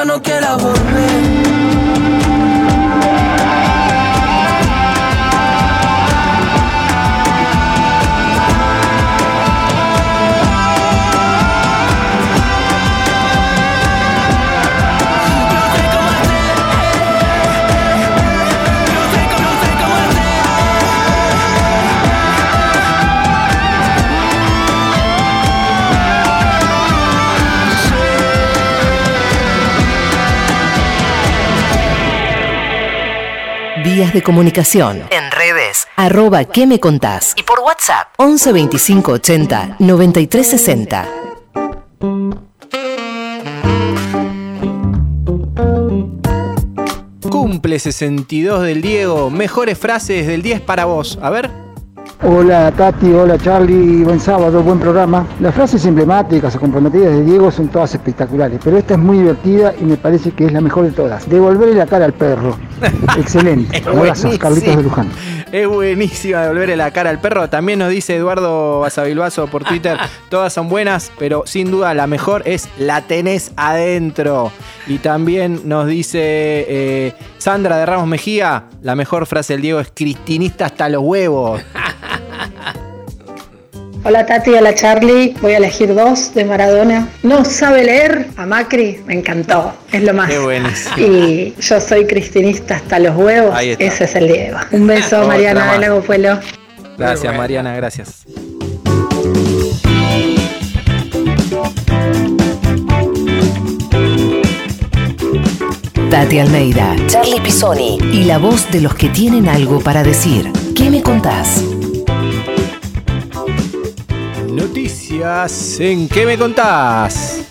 no quieras volver. Vías de comunicación. En redes. Arroba ¿Qué me contás? Y por WhatsApp. 11 25 80 93 60. Cumple 62 del Diego. Mejores frases del 10 para vos. A ver. Hola Tati, hola Charlie, buen sábado, buen programa. Las frases emblemáticas o comprometidas de Diego son todas espectaculares, pero esta es muy divertida y me parece que es la mejor de todas. Devolverle la cara al perro. Excelente. Abrazos. Carlitos de Luján. Es buenísima devolverle la cara al perro. También nos dice Eduardo Basavilbaso por Twitter. Todas son buenas, pero sin duda la mejor es la tenés adentro. Y también nos dice eh, Sandra de Ramos Mejía. La mejor frase del Diego es cristinista hasta los huevos. Hola Tati, hola Charlie. Voy a elegir dos de Maradona. No sabe leer a Macri, me encantó. Es lo más. Qué buenísimo. Y yo soy cristinista hasta los huevos. Ahí está. Ese es el Diego. Un beso, Otra Mariana más. de Lago Pueblo. Gracias, Mariana, gracias. Tati Almeida, Charlie Pisoni y la voz de los que tienen algo para decir. ¿Qué me contás? Noticias en ¿Qué me contás?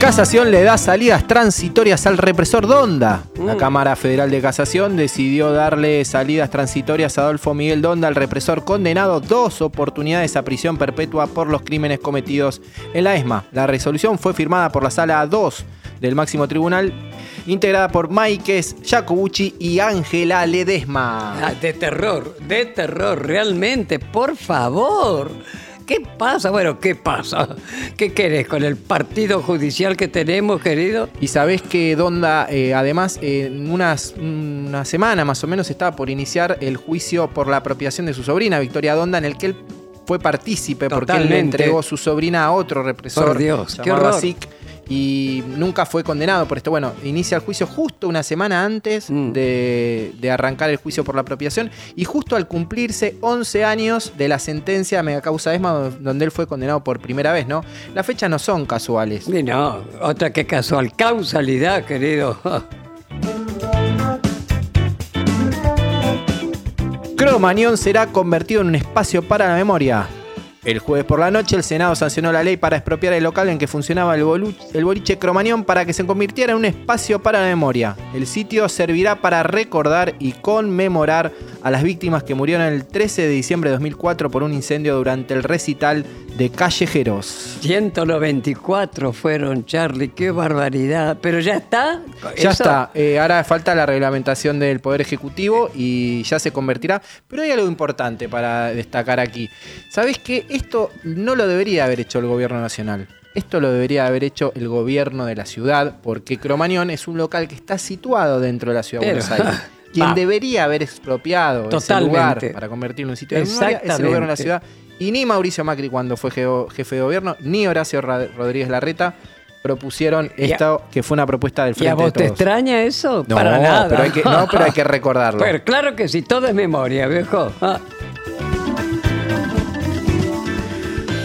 Casación le da salidas transitorias al represor Donda. La Cámara Federal de Casación decidió darle salidas transitorias a Adolfo Miguel Donda, el represor condenado dos oportunidades a prisión perpetua por los crímenes cometidos en la ESMA. La resolución fue firmada por la Sala 2 del máximo tribunal, integrada por Maikes Jacobucci y Ángela Ledesma. Ah, de terror, de terror, realmente, por favor. ¿Qué pasa? Bueno, ¿qué pasa? ¿Qué querés con el partido judicial que tenemos, querido? Y sabés que Donda, eh, además, en unas, una semana más o menos estaba por iniciar el juicio por la apropiación de su sobrina, Victoria Donda, en el que él fue partícipe porque él le entregó su sobrina a otro represor. Por Dios, qué horror. Y nunca fue condenado por esto. Bueno, inicia el juicio justo una semana antes Mm. de, de arrancar el juicio por la apropiación y justo al cumplirse 11 años de la sentencia a mega causa ESMA donde él fue condenado por primera vez, ¿no? Las fechas no son casuales. Y no, otra que casual, causalidad, querido. Cromañón será convertido en un espacio para la memoria. El jueves por la noche, el Senado sancionó la ley para expropiar el local en que funcionaba el, el boliche Cromañón para que se convirtiera en un espacio para la memoria. El sitio servirá para recordar y conmemorar a las víctimas que murieron el 13 de diciembre de 2004 por un incendio durante el recital de Callejeros. 194 fueron, Charlie, qué barbaridad. Pero ya está. Ya Eso- está, eh, ahora falta la reglamentación del Poder Ejecutivo y ya se convertirá. Pero hay algo importante para destacar aquí. ¿Sabés que esto no lo debería haber hecho el gobierno nacional? Esto lo debería haber hecho el gobierno de la ciudad, porque Cromañón es un local que está situado dentro de la ciudad de Buenos Aires. Quien debería haber expropiado ese lugar para convertirlo en un sitio de memoria es el gobierno de la ciudad. Y ni Mauricio Macri cuando fue jefe de gobierno, ni Horacio Ra- Rodríguez Larreta propusieron a- esto que fue una propuesta del ¿Y a Frente de vos te Todos. extraña eso? No, Para nada. pero hay que- no, pero hay que recordarlo. Pero claro que sí, todo es memoria, viejo. Ah.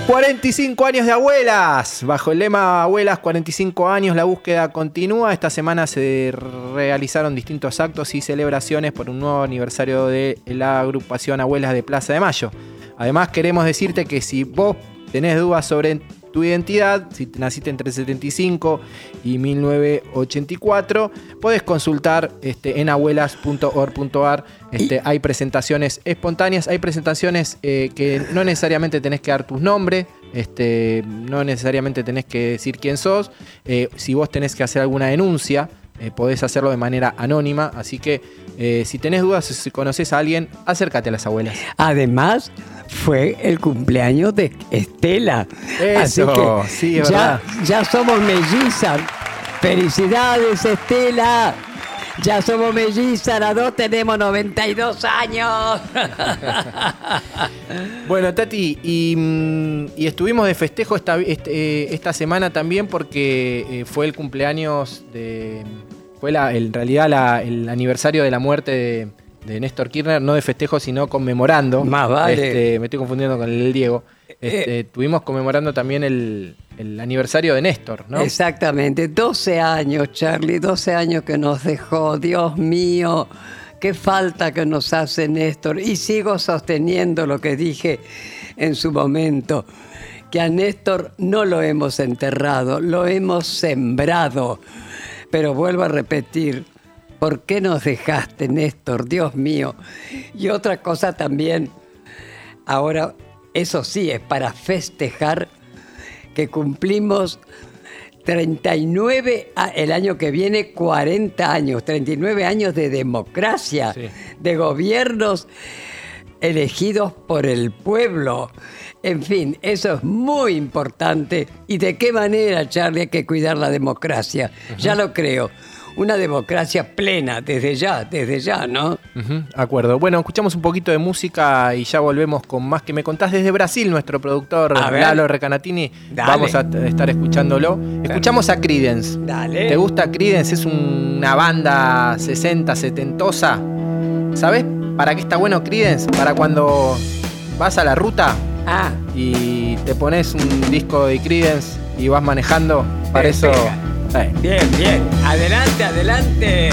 45 años de abuelas. Bajo el lema Abuelas 45 años, la búsqueda continúa. Esta semana se realizaron distintos actos y celebraciones por un nuevo aniversario de la agrupación Abuelas de Plaza de Mayo. Además, queremos decirte que si vos tenés dudas sobre tu identidad, si naciste entre 75 y 1984, podés consultar este, en abuelas.org.ar. Este, hay presentaciones espontáneas, hay presentaciones eh, que no necesariamente tenés que dar tus nombres, este, no necesariamente tenés que decir quién sos. Eh, si vos tenés que hacer alguna denuncia, eh, podés hacerlo de manera anónima. Así que eh, si tenés dudas, si conoces a alguien, acércate a las abuelas. Además, fue el cumpleaños de Estela. Así Eso, que sí, es ya, ya somos mellizas. Felicidades, Estela. Ya somos mellizas, las dos tenemos 92 años. Bueno, Tati, y, mm, y estuvimos de festejo esta, este, eh, esta semana también porque fue el cumpleaños de. Fue la, en realidad la- el aniversario de la muerte de, de Néstor Kirchner, no de festejo, sino conmemorando. Más vale. Este, me estoy confundiendo con el Diego. Este, Estuvimos conmemorando también el, el aniversario de Néstor, ¿no? Exactamente, 12 años, Charlie, 12 años que nos dejó, Dios mío, qué falta que nos hace Néstor. Y sigo sosteniendo lo que dije en su momento, que a Néstor no lo hemos enterrado, lo hemos sembrado. Pero vuelvo a repetir, ¿por qué nos dejaste, Néstor? Dios mío. Y otra cosa también, ahora, eso sí, es para festejar que cumplimos 39, a- el año que viene 40 años, 39 años de democracia, de gobiernos elegidos por el pueblo. En fin, eso es muy importante. ¿Y de qué manera, Charlie, hay que cuidar la democracia? Ya lo creo. Una democracia plena, desde ya, desde ya, ¿no? De acuerdo. Bueno, escuchamos un poquito de música y ya volvemos con más que me contás desde Brasil, nuestro productor. Lalo Recanatini. Dale. Vamos a estar escuchándolo. Escuchamos a Creedence. Dale. ¿Te gusta Creedence? Es una banda 60, 70. ¿Sabes para qué está bueno Creedence? Para cuando vas a la ruta Ah. y te pones un disco de Creedence y vas manejando. Para eso. eh, Bien, bien. Adelante, adelante.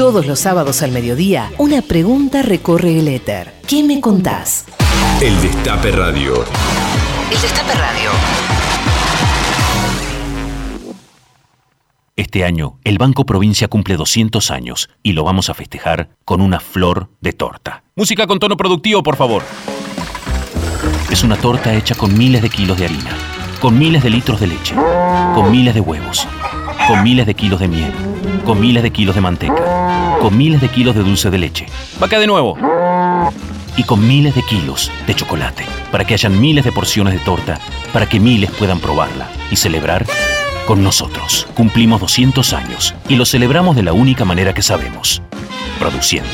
Todos los sábados al mediodía, una pregunta recorre el éter. ¿Qué me contás? El Destape Radio. El Destape Radio. Este año, el Banco Provincia cumple 200 años y lo vamos a festejar con una flor de torta. Música con tono productivo, por favor. Es una torta hecha con miles de kilos de harina, con miles de litros de leche, con miles de huevos, con miles de kilos de miel, con miles de kilos de manteca, con miles de kilos de dulce de leche. Vaca de nuevo. Y con miles de kilos de chocolate, para que hayan miles de porciones de torta, para que miles puedan probarla y celebrar con nosotros. Cumplimos 200 años y lo celebramos de la única manera que sabemos, produciendo.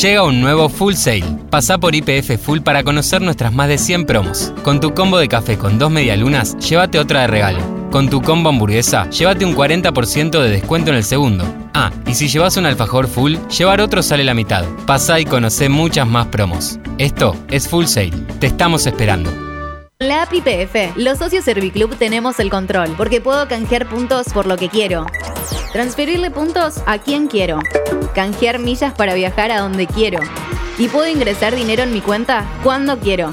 Llega un nuevo Full Sale. Pasa por IPF Full para conocer nuestras más de 100 promos. Con tu combo de café con dos medialunas, llévate otra de regalo. Con tu combo hamburguesa, llévate un 40% de descuento en el segundo. Ah, y si llevas un alfajor full, llevar otro sale la mitad. Pasa y conoce muchas más promos. Esto es Full Sale. Te estamos esperando. La app IPF, los socios Serviclub tenemos el control, porque puedo canjear puntos por lo que quiero. Transferirle puntos a quien quiero. Canjear millas para viajar a donde quiero. Y puedo ingresar dinero en mi cuenta cuando quiero.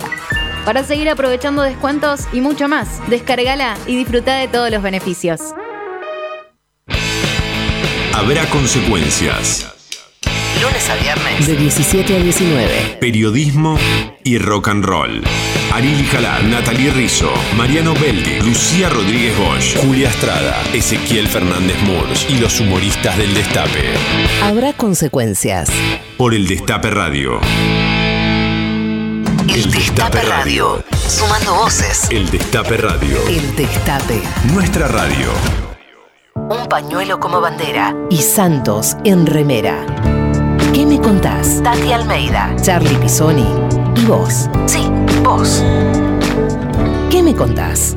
Para seguir aprovechando descuentos y mucho más, descargala y disfruta de todos los beneficios. Habrá consecuencias. Lunes a viernes. De 17 a 19. Periodismo y rock and roll. Ariel Jalá, Natalie Rizzo, Mariano Beldi, Lucía Rodríguez Bosch, Julia Estrada, Ezequiel Fernández Murs y los humoristas del Destape. Habrá consecuencias. Por el Destape Radio. El Destape Radio. Sumando voces. El Destape Radio. El Destape. Nuestra radio. Un pañuelo como bandera. Y Santos en remera. ¿Qué me contás? Tati Almeida, Charlie Pisoni y vos. Sí, vos. ¿Qué me contás?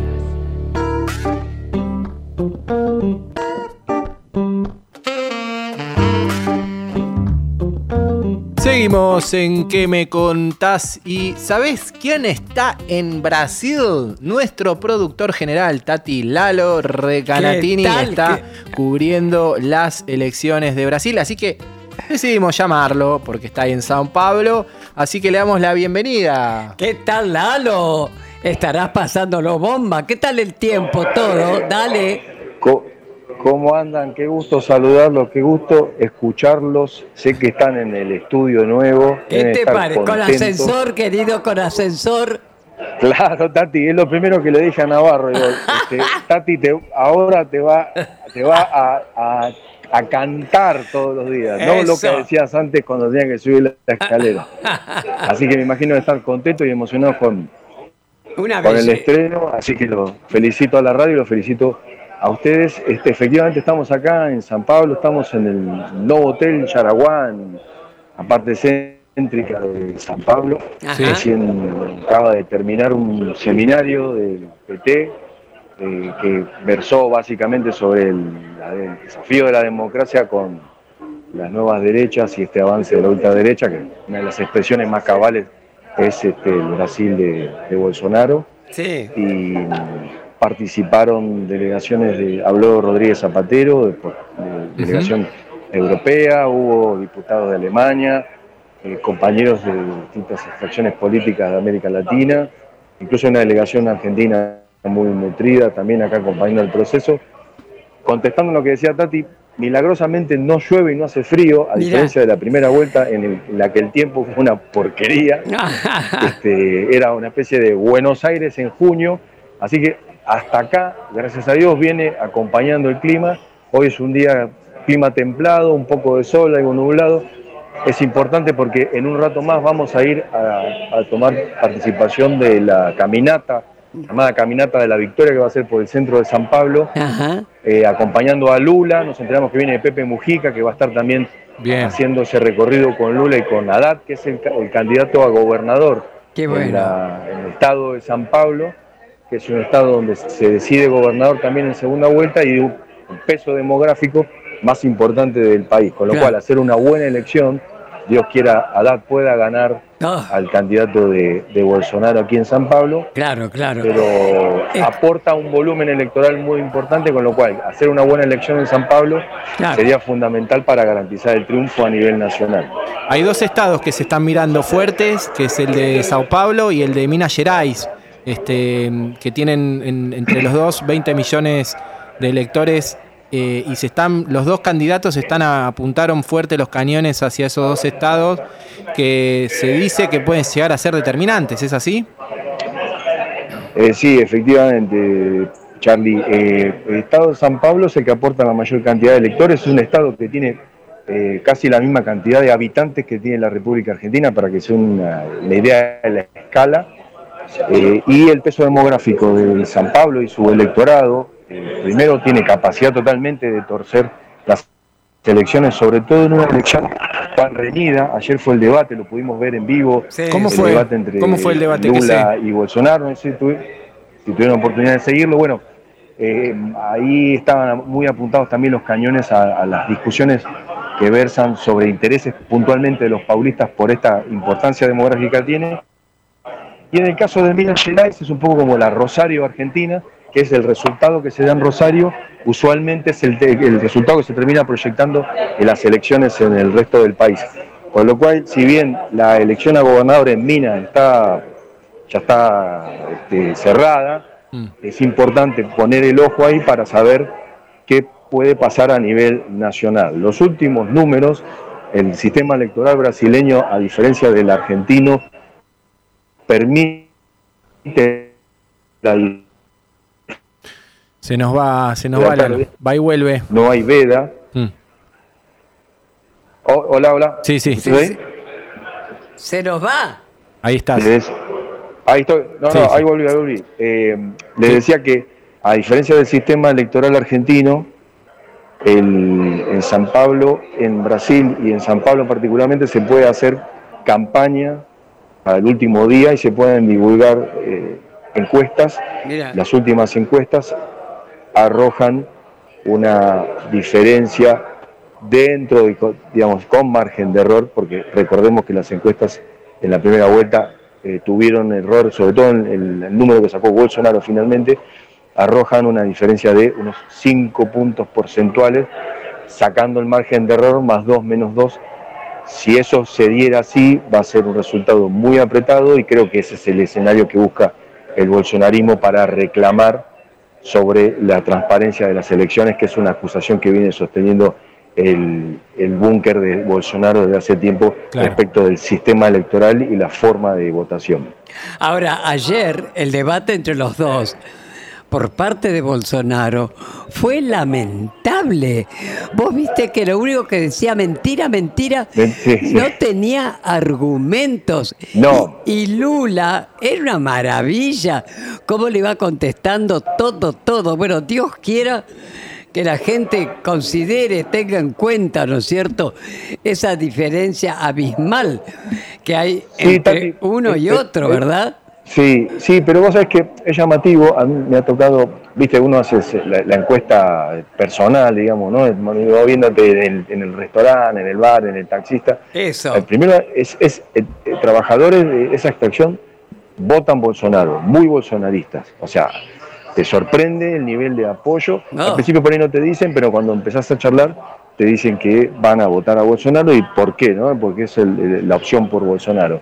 Seguimos en ¿Qué me contás? ¿Y sabés quién está en Brasil? Nuestro productor general, Tati Lalo Recanatini, está cubriendo las elecciones de Brasil. Así que decidimos llamarlo porque está ahí en Sao Paulo. Así que le damos la bienvenida. ¿Qué tal, Lalo? Estarás pasándolo bomba. ¿Qué tal el tiempo? Todo. Dale. Co- ¿Cómo andan? Qué gusto saludarlos, qué gusto escucharlos. Sé que están en el estudio nuevo. ¿Qué te parece? Con ascensor, querido, con ascensor. Claro, Tati, es lo primero que le dije a Navarro. digo, este, Tati, te- ahora te va, te va a, a- a cantar todos los días, no lo que decías antes cuando tenías que subir la escalera. Así que me imagino estar contentos y emocionados con, Una con el estreno, así que lo felicito a la radio y lo felicito a ustedes. Este, efectivamente estamos acá en San Pablo, estamos en el nuevo hotel Yaraguán, la parte céntrica de San Pablo. Ajá. Recién acaba de terminar un seminario del PT eh, que versó básicamente sobre el, desafío de la democracia con las nuevas derechas y este avance de la ultraderecha, que una de las expresiones más cabales es este, el Brasil de, de Bolsonaro. Sí. Y participaron delegaciones de, habló Rodríguez Zapatero, de, de delegación europea, hubo diputados de Alemania, eh, compañeros de distintas extracciones políticas de América Latina, incluso una delegación argentina muy nutrida también acá acompañando el proceso. Contestando lo que decía Tati, milagrosamente no llueve y no hace frío, a Mirá. diferencia de la primera vuelta en, el- en la que el tiempo fue una porquería. Este, era una especie de Buenos Aires en junio, así que hasta acá, gracias a Dios, viene acompañando el clima. Hoy es un día clima templado, un poco de sol, algo nublado. Es importante porque en un rato más vamos a ir a, a tomar participación de la caminata, llamada Caminata de la Victoria, que va a ser por el centro de San Pablo, eh, acompañando a Lula. Nos enteramos que viene Pepe Mujica, que va a estar también Bien. haciendo ese recorrido con Lula y con Haddad, que es el, ca- el candidato a gobernador Qué en, bueno. la- en el estado de San Pablo, que es un estado donde se decide gobernador también en segunda vuelta y un peso demográfico más importante del país. Con lo Claro. cual, hacer una buena elección, Dios quiera, Haddad pueda ganar al candidato de, de Bolsonaro aquí en San Pablo. Claro, claro. Pero aporta un volumen electoral muy importante, con lo cual hacer una buena elección en San Pablo Claro. sería fundamental para garantizar el triunfo a nivel nacional. Hay dos estados que se están mirando fuertes, que es el de Sao Paulo y el de Minas Gerais, este, que tienen en- entre los dos 20 millones de electores eh, y se están, los dos candidatos están a- apuntaron fuerte los cañones hacia esos dos estados que se dice que pueden llegar a ser determinantes, ¿es así? Eh, sí, efectivamente, Charlie. eh, el estado de San Pablo es el que aporta la mayor cantidad de electores. Es un estado que tiene casi la misma cantidad de habitantes que tiene la República Argentina, para que sea una, la idea de la escala. Eh, y el peso demográfico de San Pablo y su electorado, eh, primero tiene capacidad totalmente de torcer las elecciones, sobre todo en una elección tan reñida. Ayer fue el debate, lo pudimos ver en vivo. ¿Cómo el fue? debate entre ¿Cómo fue el debate que Lula y Bolsonaro. No sé si, tuvi- si tuvieron oportunidad de seguirlo. Bueno, eh, ahí estaban muy apuntados también los cañones a, a las discusiones que versan sobre intereses puntualmente de los paulistas por esta importancia demográfica que tiene. Y en el caso de Minas Gerais es un poco como la Rosario Argentina, que es el resultado que se da en Rosario, usualmente es el, resultado que se termina proyectando en las elecciones en el resto del país. Con lo cual, si bien la elección a gobernador en Minas está, ya está este, cerrada, es importante poner el ojo ahí para saber qué puede pasar a nivel nacional. Los últimos números, el sistema electoral brasileño, a diferencia del argentino, permite la Se nos va, se nos va, va y vuelve. no hay veda. Mm. Oh, hola, hola. Sí, sí. ¿Sí, sí? Se nos va. Ahí estás. Ahí estoy. No, Sí, no, sí. ahí volví, ahí volví. Eh, les decía que, a diferencia del sistema electoral argentino, el- en San Pablo, en Brasil y en San Pablo particularmente, se puede hacer campaña al último día y se pueden divulgar eh, encuestas. Mira. Las últimas encuestas arrojan una diferencia dentro, de, digamos, con margen de error, porque recordemos que las encuestas en la primera vuelta eh, tuvieron error, sobre todo en el, el número que sacó Bolsonaro finalmente, arrojan una diferencia de unos 5 puntos porcentuales, sacando el margen de error más 2 menos 2. Si eso se diera así, va a ser un resultado muy apretado y creo que ese es el escenario que busca el bolsonarismo para reclamar sobre la transparencia de las elecciones, que es una acusación que viene sosteniendo el, el búnker de Bolsonaro desde hace tiempo Claro. respecto del sistema electoral y la forma de votación. Ahora, ayer el debate entre los dos por parte de Bolsonaro fue lamentable. Vos viste que lo único que decía mentira, mentira, Sí, sí. no tenía argumentos. No. Y, y Lula era una maravilla. Cómo le iba contestando todo, todo. Bueno, Dios quiera que la gente considere, tenga en cuenta, ¿no es cierto?, esa diferencia abismal que hay Sí, entre uno y eh, otro, ¿verdad? Sí, sí, pero vos sabés que es llamativo, a mí me ha tocado, viste, uno hace la, la encuesta personal, digamos, ¿no? Va viéndote en el, en el restaurante, en el bar, en el taxista. Eso. El primero es, es eh, eh, trabajadores de esa extracción votan Bolsonaro, muy bolsonaristas. O sea, te sorprende el nivel de apoyo. No. Al principio por ahí no te dicen, pero cuando empezás a charlar te dicen que van a votar a Bolsonaro y por qué, ¿no? Porque es el- la opción por Bolsonaro.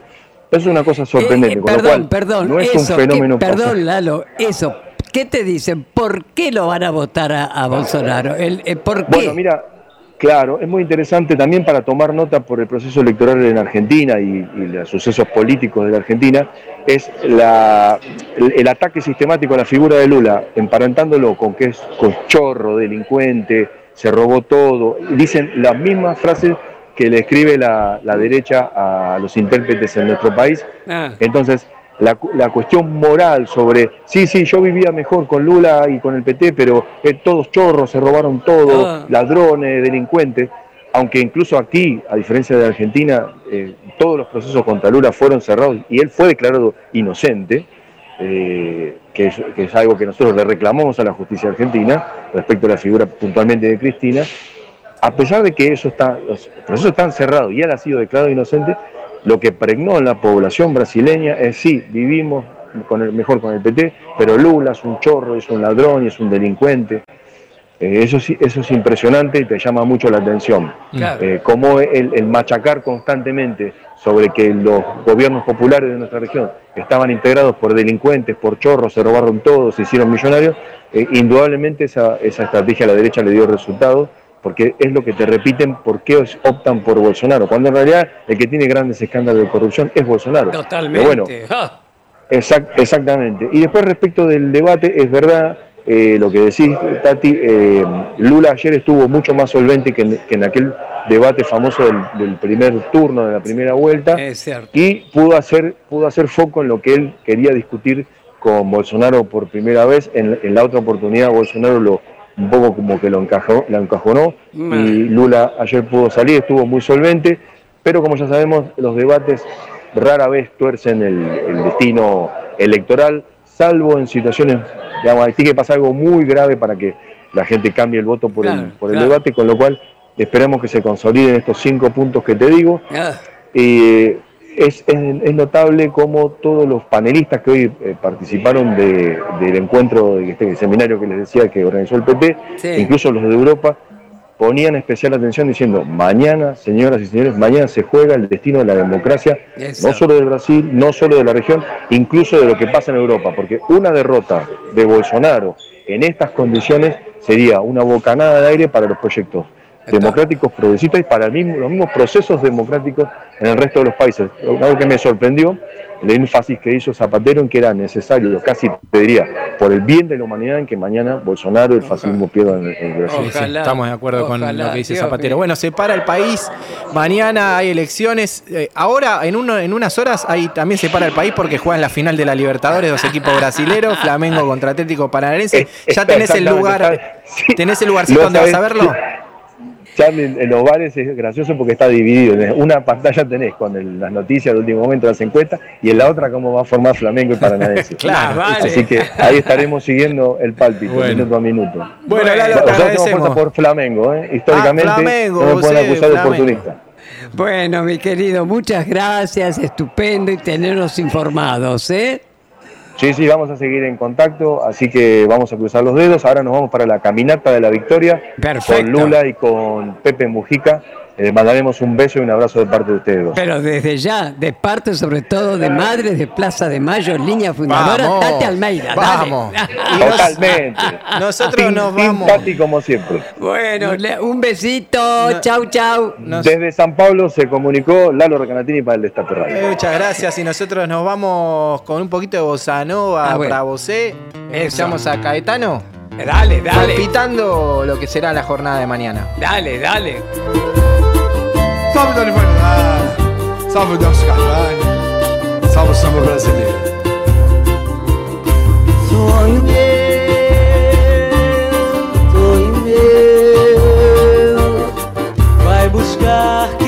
Es una cosa sorprendente, Eh, con lo perdón, cual perdón, no es eso, un fenómeno ¿qué- pasajero. perdón, Lalo, eso. ¿Qué te dicen? ¿Por qué lo van a votar a, a Bolsonaro? El, eh, ¿Por qué? Bueno, mira, claro, es muy interesante también para tomar nota por el proceso electoral en Argentina y, y los sucesos políticos de la Argentina, es la, el, el ataque sistemático a la figura de Lula, emparentándolo con que es con chorro, delincuente, se robó todo. Dicen las mismas frases que le escribe la, la derecha a los intérpretes en nuestro país. Ah. Entonces, la, la cuestión moral sobre, sí, sí, yo vivía mejor con Lula y con el PT, pero eh, todos chorros, se robaron todo, Ah. ladrones, delincuentes, aunque incluso aquí, a diferencia de Argentina, eh, todos los procesos contra Lula fueron cerrados y él fue declarado inocente, eh, que, es, que es algo que nosotros le reclamamos a la justicia argentina respecto a la figura puntualmente de Cristina, a pesar de que eso está, los procesos están cerrados y él ha sido declarado inocente, lo que pregnó en la población brasileña es sí, vivimos con el, mejor con el PT, pero Lula es un chorro, es un ladrón y es un delincuente. Eh, eso, sí, eso es impresionante y te llama mucho la atención. Claro. Eh, cómo el, el machacar constantemente sobre que los gobiernos populares de nuestra región estaban integrados por delincuentes, por chorros, se robaron todo, se hicieron millonarios, eh, indudablemente esa, esa estrategia a la derecha le dio resultados, porque es lo que te repiten por qué optan por Bolsonaro, cuando en realidad el que tiene grandes escándalos de corrupción es Bolsonaro. Totalmente. Pero bueno, Ah, Exact- exactamente. Y después respecto del debate, es verdad eh, lo que decís, Tati, eh, Lula ayer estuvo mucho más solvente que en, que en aquel debate famoso del, del primer turno, de la primera vuelta, es cierto. y pudo hacer, pudo hacer foco en lo que él quería discutir con Bolsonaro por primera vez. En, en la otra oportunidad Bolsonaro lo un poco como que lo encajó, lo encajonó y Lula ayer pudo salir, estuvo muy solvente, pero como ya sabemos, los debates rara vez tuercen el, el destino electoral, salvo en situaciones, digamos, tiene que pasar algo muy grave para que la gente cambie el voto por el, por el claro. debate, con lo cual esperemos que se consoliden estos cinco puntos que te digo. ah, Eh, es, es- es notable cómo todos los panelistas que hoy eh, participaron de- del encuentro, de este seminario que les decía que organizó el PP, Sí. incluso los de Europa, ponían especial atención diciendo, mañana, señoras y señores, mañana se juega el destino de la democracia, Eso. no solo de Brasil, no solo de la región, incluso de lo que pasa en Europa, porque una derrota de Bolsonaro en estas condiciones sería una bocanada de aire para los proyectos democráticos progresistas y para el mismo- los mismos procesos democráticos en el resto de los países. Algo que me sorprendió, el énfasis que hizo Zapatero en que era necesario, casi te diría, por el bien de la humanidad, en que mañana Bolsonaro y el fascismo pierdan en, en Brasil. Sí, sí, estamos de acuerdo con lo que dice Dios Zapatero. mío. Bueno, se para el país. Mañana hay elecciones. Eh, ahora, en, uno, en unas horas, hay, también se para el país porque juegan la final de la Libertadores, dos equipos brasileros, Flamengo contra Atlético Paranaense. Ya tenés el lugar. ¿Tenés el lugarcito donde vas a verlo? Charlie, en los bares es gracioso porque está dividido. En una pantalla tenés con el- las noticias del último momento, las encuestas, y en la otra cómo va a formar Flamengo y Paranaense. Claro, vale. Así que ahí estaremos siguiendo el pálpito, Bueno. minuto a minuto. Bueno, Lalo, te Nosotros tenemos agradecemos. fuerza por Flamengo, ¿eh? históricamente Ah, Flamengo, no me pueden sí, acusar de Flamengo. oportunista. Bueno, mi querido, muchas gracias, estupendo y tenernos informados, ¿eh? Sí, sí, vamos a seguir en contacto, así que vamos a cruzar los dedos. Ahora nos vamos para la caminata de la victoria Perfecto. con Lula y con Pepe Mujica. Les mandaremos un beso y un abrazo de parte de ustedes dos. Pero desde ya, de parte sobre todo de Madres de Plaza de Mayo, línea fundadora, Vamos, Tati Almeida. vamos. Totalmente. Nosotros nos vamos. Tati como siempre. Bueno, un besito, chau, chau. Desde San Pablo se comunicó Lalo Recanatini para el Destape Radio. Eh, Muchas gracias y nosotros nos vamos con un poquito de bossa nova Ah, bueno. para vosé. Escuchamos a Caetano. Dale, dale. Palpitando lo que será la jornada de mañana. Dale, dale. Salve Dani Vanillar, salve Nelson Carvalho, salve o samba brasileiro. Sonho meu, sonho meu, vai buscar quem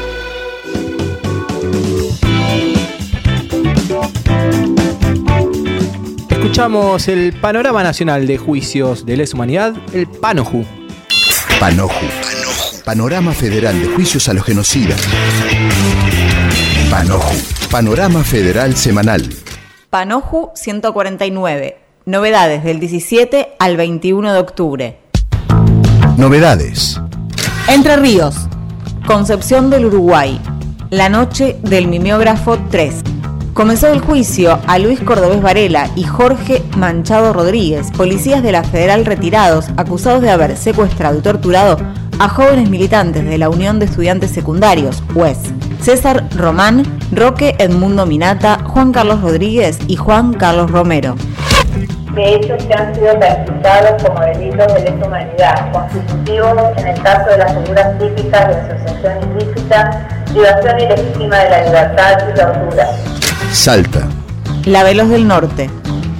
Escuchamos el panorama nacional de juicios de lesa humanidad, el PANOJU. Panoju. Panorama Federal de Juicios a los Genocidas. Panoju. Panorama Federal Semanal. Panoju 149. Novedades del 17 al 21 de octubre. Novedades. Entre Ríos. Concepción del Uruguay. La noche del mimeógrafo 3. Comenzó el juicio a Luis Cordobés Varela y Jorge Manchado Rodríguez, policías de la Federal retirados, acusados de haber secuestrado y torturado a jóvenes militantes de la Unión de Estudiantes Secundarios, UES. César Román, Roque Edmundo Minata, Juan Carlos Rodríguez y Juan Carlos Romero. de hechos que han sido calificados como delitos de lesa humanidad, constitutivos en el caso de las figuras típicas de asociación ilícita, privación ilegítima de la libertad y tortura. Salta. La Veloz del Norte.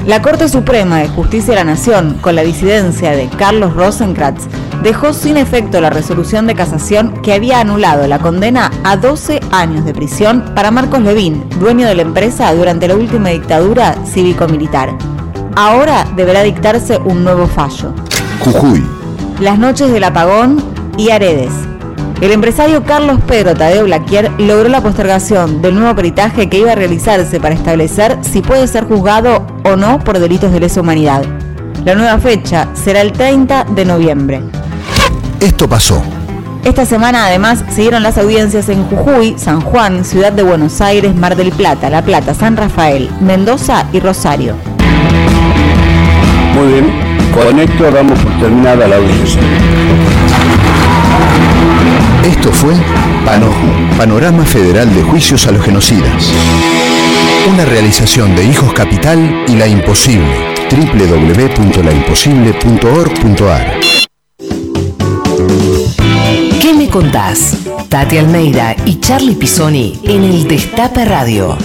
La Corte Suprema de Justicia de la Nación, con la disidencia de Carlos Rosenkrantz, dejó sin efecto la resolución de casación que había anulado la condena a 12 años de prisión para Marcos Levín, dueño de la empresa durante la última dictadura cívico-militar. Ahora deberá dictarse un nuevo fallo. Jujuy. Las noches del apagón y Aredes. El empresario Carlos Pedro Tadeo Blaquier logró la postergación del nuevo peritaje que iba a realizarse para establecer si puede ser juzgado o no por delitos de lesa humanidad. La nueva fecha será el 30 de noviembre. Esto pasó. Esta semana además siguieron las audiencias en Jujuy, San Juan, Ciudad de Buenos Aires, Mar del Plata, La Plata, San Rafael, Mendoza y Rosario. Muy bien, con esto damos por terminada la audiencia. Esto fue Panoju, Panorama Federal de Juicios a los Genocidas. Una realización de Hijos Capital y La Imposible. www.laimposible.org.ar ¿Qué me contás? Tati Almeida y Charlie Pisoni en el Destape Radio.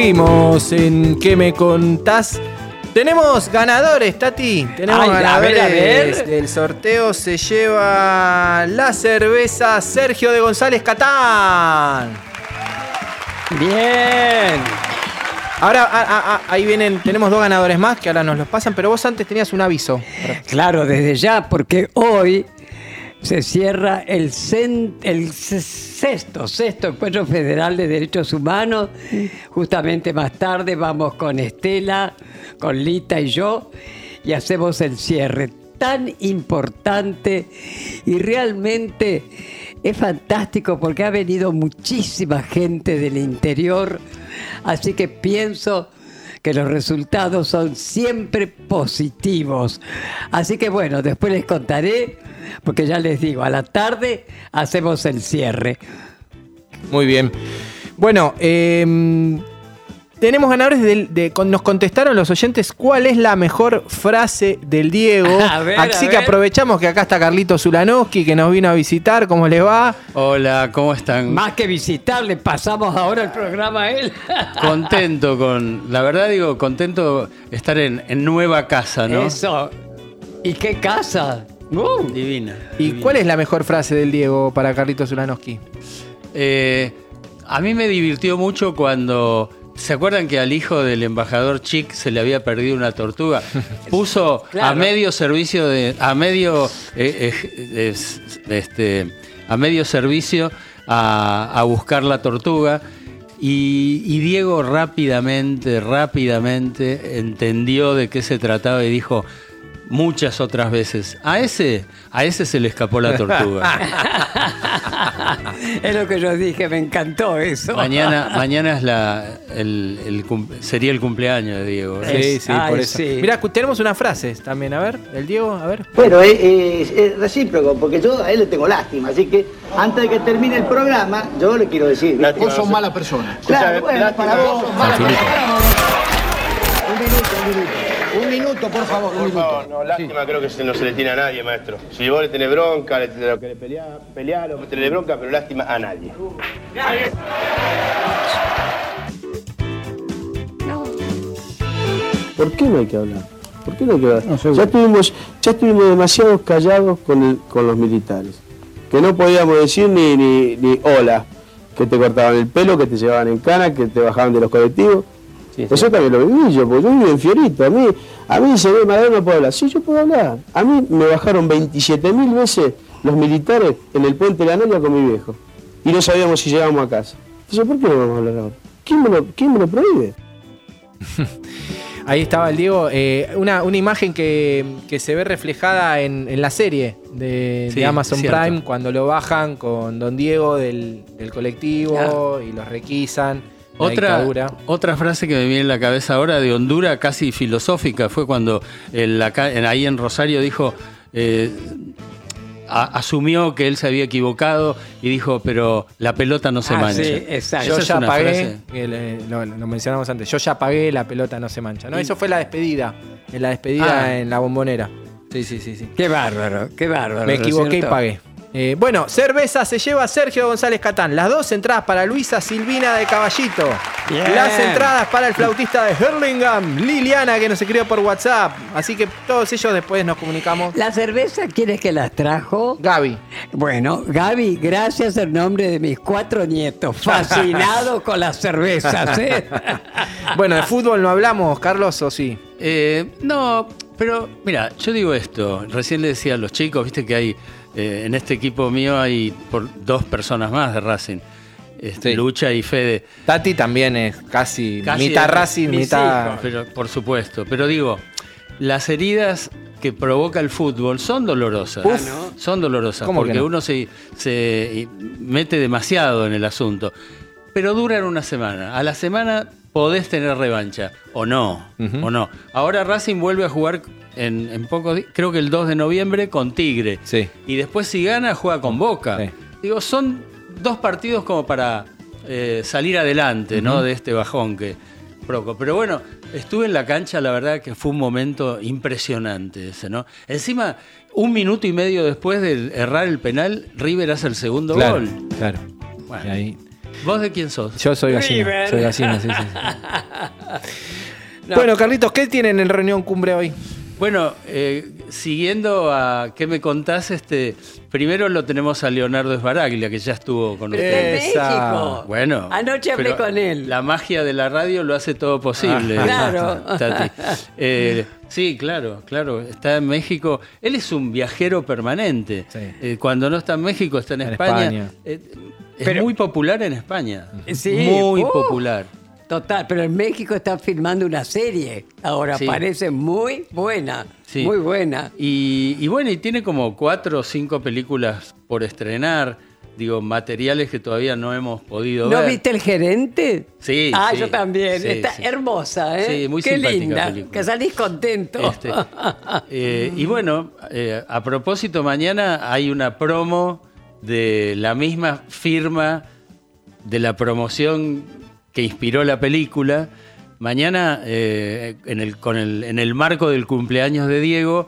Seguimos en ¿Qué me contás? Tenemos ganadores, Tati. Tenemos Ay, a ganadores ver, a ver. del sorteo. Se lleva la cerveza Sergio de González Catán. Bien. Ahora, ah, ah, ah, ahí vienen, tenemos dos ganadores más que ahora nos los pasan, pero vos antes tenías un aviso. Claro, desde ya, porque hoy se cierra el, sexto, sexto Encuentro Federal de Derechos Humanos. Justamente más tarde vamos con Estela, con Lita y yo, y hacemos el cierre tan importante y realmente es fantástico porque ha venido muchísima gente del interior, así que pienso que los resultados son siempre positivos. Así que bueno, después les contaré porque ya les digo, a la tarde hacemos el cierre. Muy bien. Bueno, eh, tenemos ganadores de, nos contestaron los oyentes cuál es la mejor frase del Diego. A ver, Así a que ver. aprovechamos que acá está Carlito Zulanowski que nos vino a visitar. ¿Cómo les va? Hola, ¿cómo están? Más que visitarle, pasamos ahora el programa a él. Contento con, la verdad digo, contento estar en, en nueva casa, ¿no? Eso. ¿Y qué casa? Uh. Divina. ¿Y cuál es la mejor frase del Diego para Carlito Zulanowski? Eh, a mí me divirtió mucho cuando. ¿Se acuerdan que al hijo del embajador Chic se le había perdido una tortuga? Puso a medio servicio de. a medio. eh, eh, este, a medio servicio a, a buscar la tortuga. Y, y Diego rápidamente, rápidamente entendió de qué se trataba y dijo muchas otras veces, a ese, a ese se le escapó la tortuga. es lo que yo dije, me encantó eso. Mañana, mañana es la, el, el cum- sería el cumpleaños de Diego. Sí, sí, por eso. Mirá, cu- tenemos una frase también, a ver, el Diego, a ver. Bueno, es, es- es recíproco, porque yo a él le tengo lástima, así que antes de que termine el programa, yo le quiero decir. Vos sos mala persona. Claro, bueno, para vos. Un minuto, por favor. Por favor, no, lástima creo que se- no se le tiene a nadie, maestro. Si vos le tenés bronca, le, lo que le peleá, pelealo, tenés bronca, pero lástima a nadie. ¿Por qué no hay que hablar? ¿Por qué no hay que hablar? ya, estuvimos, ya estuvimos demasiado callados con, el- con los militares. Que no podíamos decir ni, ni, ni hola. Que te cortaban el pelo, que te llevaban en cana, que te bajaban de los colectivos. Eso también lo viví yo, porque yo vivo en Fiorito. A mí, a mí se ve Maradona no puedo hablar. Sí, yo puedo hablar. A mí me bajaron 27 mil veces los militares en el puente de la Noria con mi viejo. Y no sabíamos si llegábamos a casa. Entonces, ¿por qué no vamos a hablar ahora? ¿Quién me lo, quién me lo prohíbe? Ahí estaba el Diego. eh, una, una imagen que, que se ve reflejada en, en la serie de, de Amazon. Prime cuando lo bajan con Don Diego del, del colectivo y los requisan. Otra, dictadura. otra frase que me viene en la cabeza ahora de Honduras, casi filosófica, fue cuando en la ca- en- ahí en Rosario dijo, eh, a- asumió que él se había equivocado y dijo, pero la pelota no se Ah, mancha. sí, Esa Yo ya pagué, lo, lo mencionamos antes, yo ya pagué, la pelota no se mancha. No, eso fue la despedida, en la despedida Ah. en la bombonera. Sí, sí, sí, sí. Qué bárbaro, qué bárbaro. Me ¿no es equivoqué y pagué. Eh, bueno, cerveza se lleva Sergio González Catán. Las dos entradas para Luisa Silvina de Caballito. Bien. Las entradas para el flautista de Hurlingham, Liliana, que nos escribió por WhatsApp. Así que todos ellos después nos comunicamos. ¿La cerveza quién es que las trajo? Gaby. Bueno, Gaby, gracias en nombre de mis cuatro nietos, fascinados con las cervezas. ¿eh? Bueno, de fútbol no hablamos, Carlos, o sí. Eh, no, pero mira, yo digo esto, recién le decía a los chicos, viste que hay, eh, en este equipo mío hay por dos personas más de Racing, este, Lucha y Fede. Tati también es casi, Casi mitad Racing, mitad. hijos, pero, por supuesto, pero digo, las heridas que provoca el fútbol son dolorosas. Uf. Ah. Son dolorosas ¿Cómo que porque no? uno se, se mete demasiado en el asunto. Pero duran una semana. A la semana podés tener revancha. O no. O no. Ahora Racing vuelve a jugar en, en pocos días, creo que el 2 de noviembre con Tigre. Sí. Y después si gana juega con Boca. Digo, son dos partidos como para eh, salir adelante, ¿no? De este bajón que provoca. Pero bueno, estuve en la cancha, la verdad que fue un momento impresionante ese, ¿no? Encima, un minuto y medio después de errar el penal, River hace el segundo Claro, gol. claro. Bueno. Y ahí- ¿Vos de quién sos? Yo soy gallina. River. Soy gallina, sí, sí. sí. Bueno, Carlitos, ¿qué tienen en reunión cumbre hoy? Bueno, eh, siguiendo a qué me contás, este, primero lo tenemos a Leonardo Esbaraglia, que ya estuvo con ustedes. México. Bueno. Anoche hablé con él. La magia de la radio lo hace todo posible. Ah, claro. Tati. Eh, sí, claro, claro. Está en México. Él es un viajero permanente. Eh, cuando no está en México, está en, En España. España. Eh, es muy popular en España. Sí, Muy uh, popular. Total, pero en México están filmando una serie. Ahora Sí. parece muy buena. Sí. Muy buena. Y, y bueno, y tiene como cuatro o cinco películas por estrenar. digo, materiales que todavía no hemos podido ¿No ver. viste el gerente? Sí, Ah, sí, yo también. Está hermosa, ¿eh? Sí, muy Qué simpática linda. película. Que salís contento. Este, eh, y bueno, eh, a propósito, mañana hay una promo de la misma firma de la promoción que inspiró la película. Mañana, eh, en, el, con el- en el marco del cumpleaños de Diego,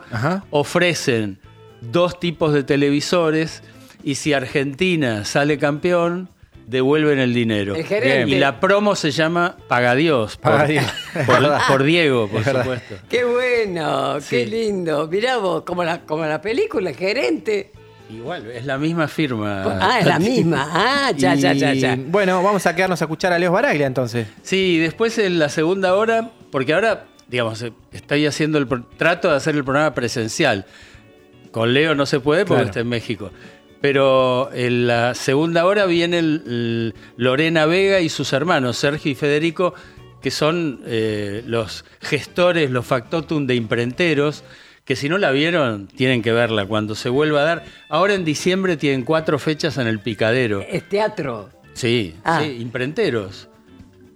ofrecen dos tipos de televisores y si Argentina sale campeón, devuelven el dinero. El gerente. Y la promo se llama Paga Dios, por, por- Diego, por Es verdad. supuesto. Qué bueno, qué Sí. lindo. Mirá vos, como la, como la película, el gerente. Igual, es la misma firma. Ah, es la misma. Ah, ya, ya, ya, ya. Y, Bueno, vamos a quedarnos a escuchar a Leo Baraglia entonces. Sí, después en la segunda hora, porque ahora, digamos, estoy haciendo el trato de hacer el programa presencial. Con Leo no se puede porque Claro. está en México. Pero en la segunda hora viene el- el Lorena Vega y sus hermanos, Sergio y Federico, que son eh, los gestores, los factotum de imprenteros, que si no la vieron, tienen que verla cuando se vuelva a dar. Ahora en diciembre tienen cuatro fechas en el Picadero. Es teatro. Sí, Ah. sí, imprenteros.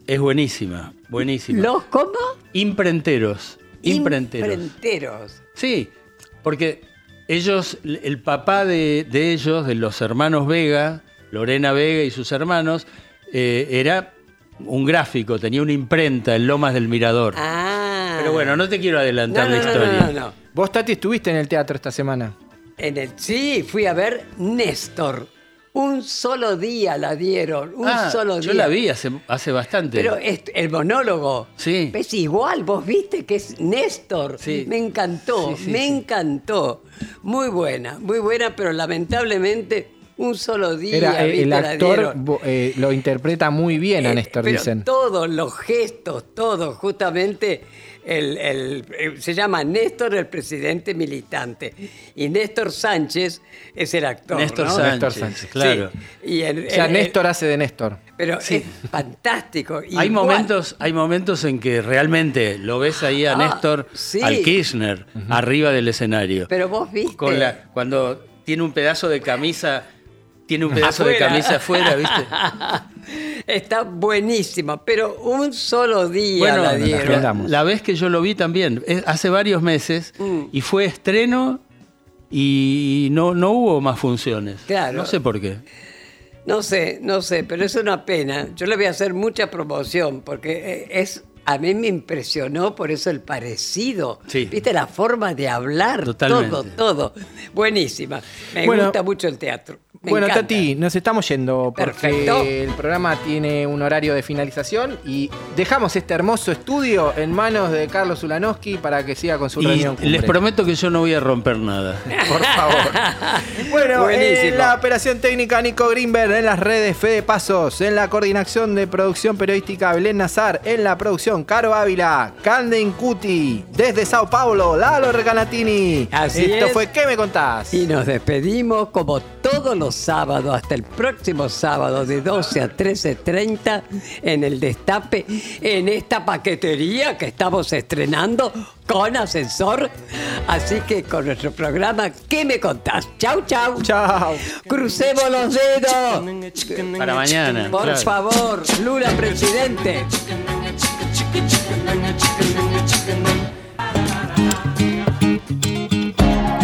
Es buenísima, buenísima. ¿Los cómo? Imprenteros. Imprenteros. Imprenteros. Sí, porque ellos, el papá de, de ellos, de los hermanos Vega, Lorena Vega y sus hermanos, eh, era un gráfico, tenía una imprenta en Lomas del Mirador. Ah. Pero bueno, no te quiero adelantar No, la no, no, historia. no, no, no. Vos, Tati, estuviste en el teatro esta semana. En el, sí, fui a ver Néstor. Un solo día la dieron, un Ah, solo yo día. la vi hace, hace bastante. Pero es- el monólogo Sí. es igual, vos viste que es Néstor. Sí. Me encantó, Sí, sí, me sí. encantó. Muy buena, muy buena, pero lamentablemente un solo día. Era, eh, ¿viste? el la actor dieron. bo- eh, lo interpreta muy bien a Eh, Néstor, pero dicen. todos los gestos, todos, justamente el, el- eh, se llama Néstor el presidente militante y Néstor Sánchez es el actor. Néstor ¿no? Sánchez, Néstor Sánchez, claro. Sí, y el- O sea, el- Néstor hace de Néstor. Pero es fantástico. Hay igual. momentos, hay momentos en que realmente lo ves ahí a Ah, Néstor, sí. al Kirchner, arriba del escenario. Pero vos viste. Con la, cuando tiene un pedazo de camisa, tiene un pedazo de camisa afuera, ¿viste? Está buenísima, pero un solo día Bueno, la dieron. la vez que yo lo vi también, es- hace varios meses, Mm. y fue estreno y no, no hubo más funciones. Claro. No sé por qué. No sé, no sé, pero es una pena. Yo le voy a hacer mucha promoción porque eh, es a mí me impresionó por eso el parecido. Sí. Viste la forma de hablar, Totalmente. todo, todo. Buenísima. Me Bueno. gusta mucho el teatro. Me bueno, encanta. Tati, nos estamos yendo porque Perfecto. el programa tiene un horario de finalización y dejamos este hermoso estudio en manos de Carlos Ulanowski para que siga con su Y reunión. cumbre. les prometo que yo no voy a romper nada. Por favor. Bueno, Buenísimo. en la operación técnica Nico Greenberg, en las redes Fede Pasos, en la coordinación de producción periodística Belén Nazar, en la producción Caro Ávila, Canden Cuti, desde Sao Paulo, Lalo Recanatini. Así Esto es. fue ¿Qué me contás? Y nos despedimos como todos los sábados, hasta el próximo sábado de 12 a 13.30 en el Destape, en esta paquetería que estamos estrenando con ascensor. Así que con nuestro programa, ¿qué me contás? Chau, chau. Chau. Crucemos los dedos. Para mañana. Por claro. favor, Lula presidente.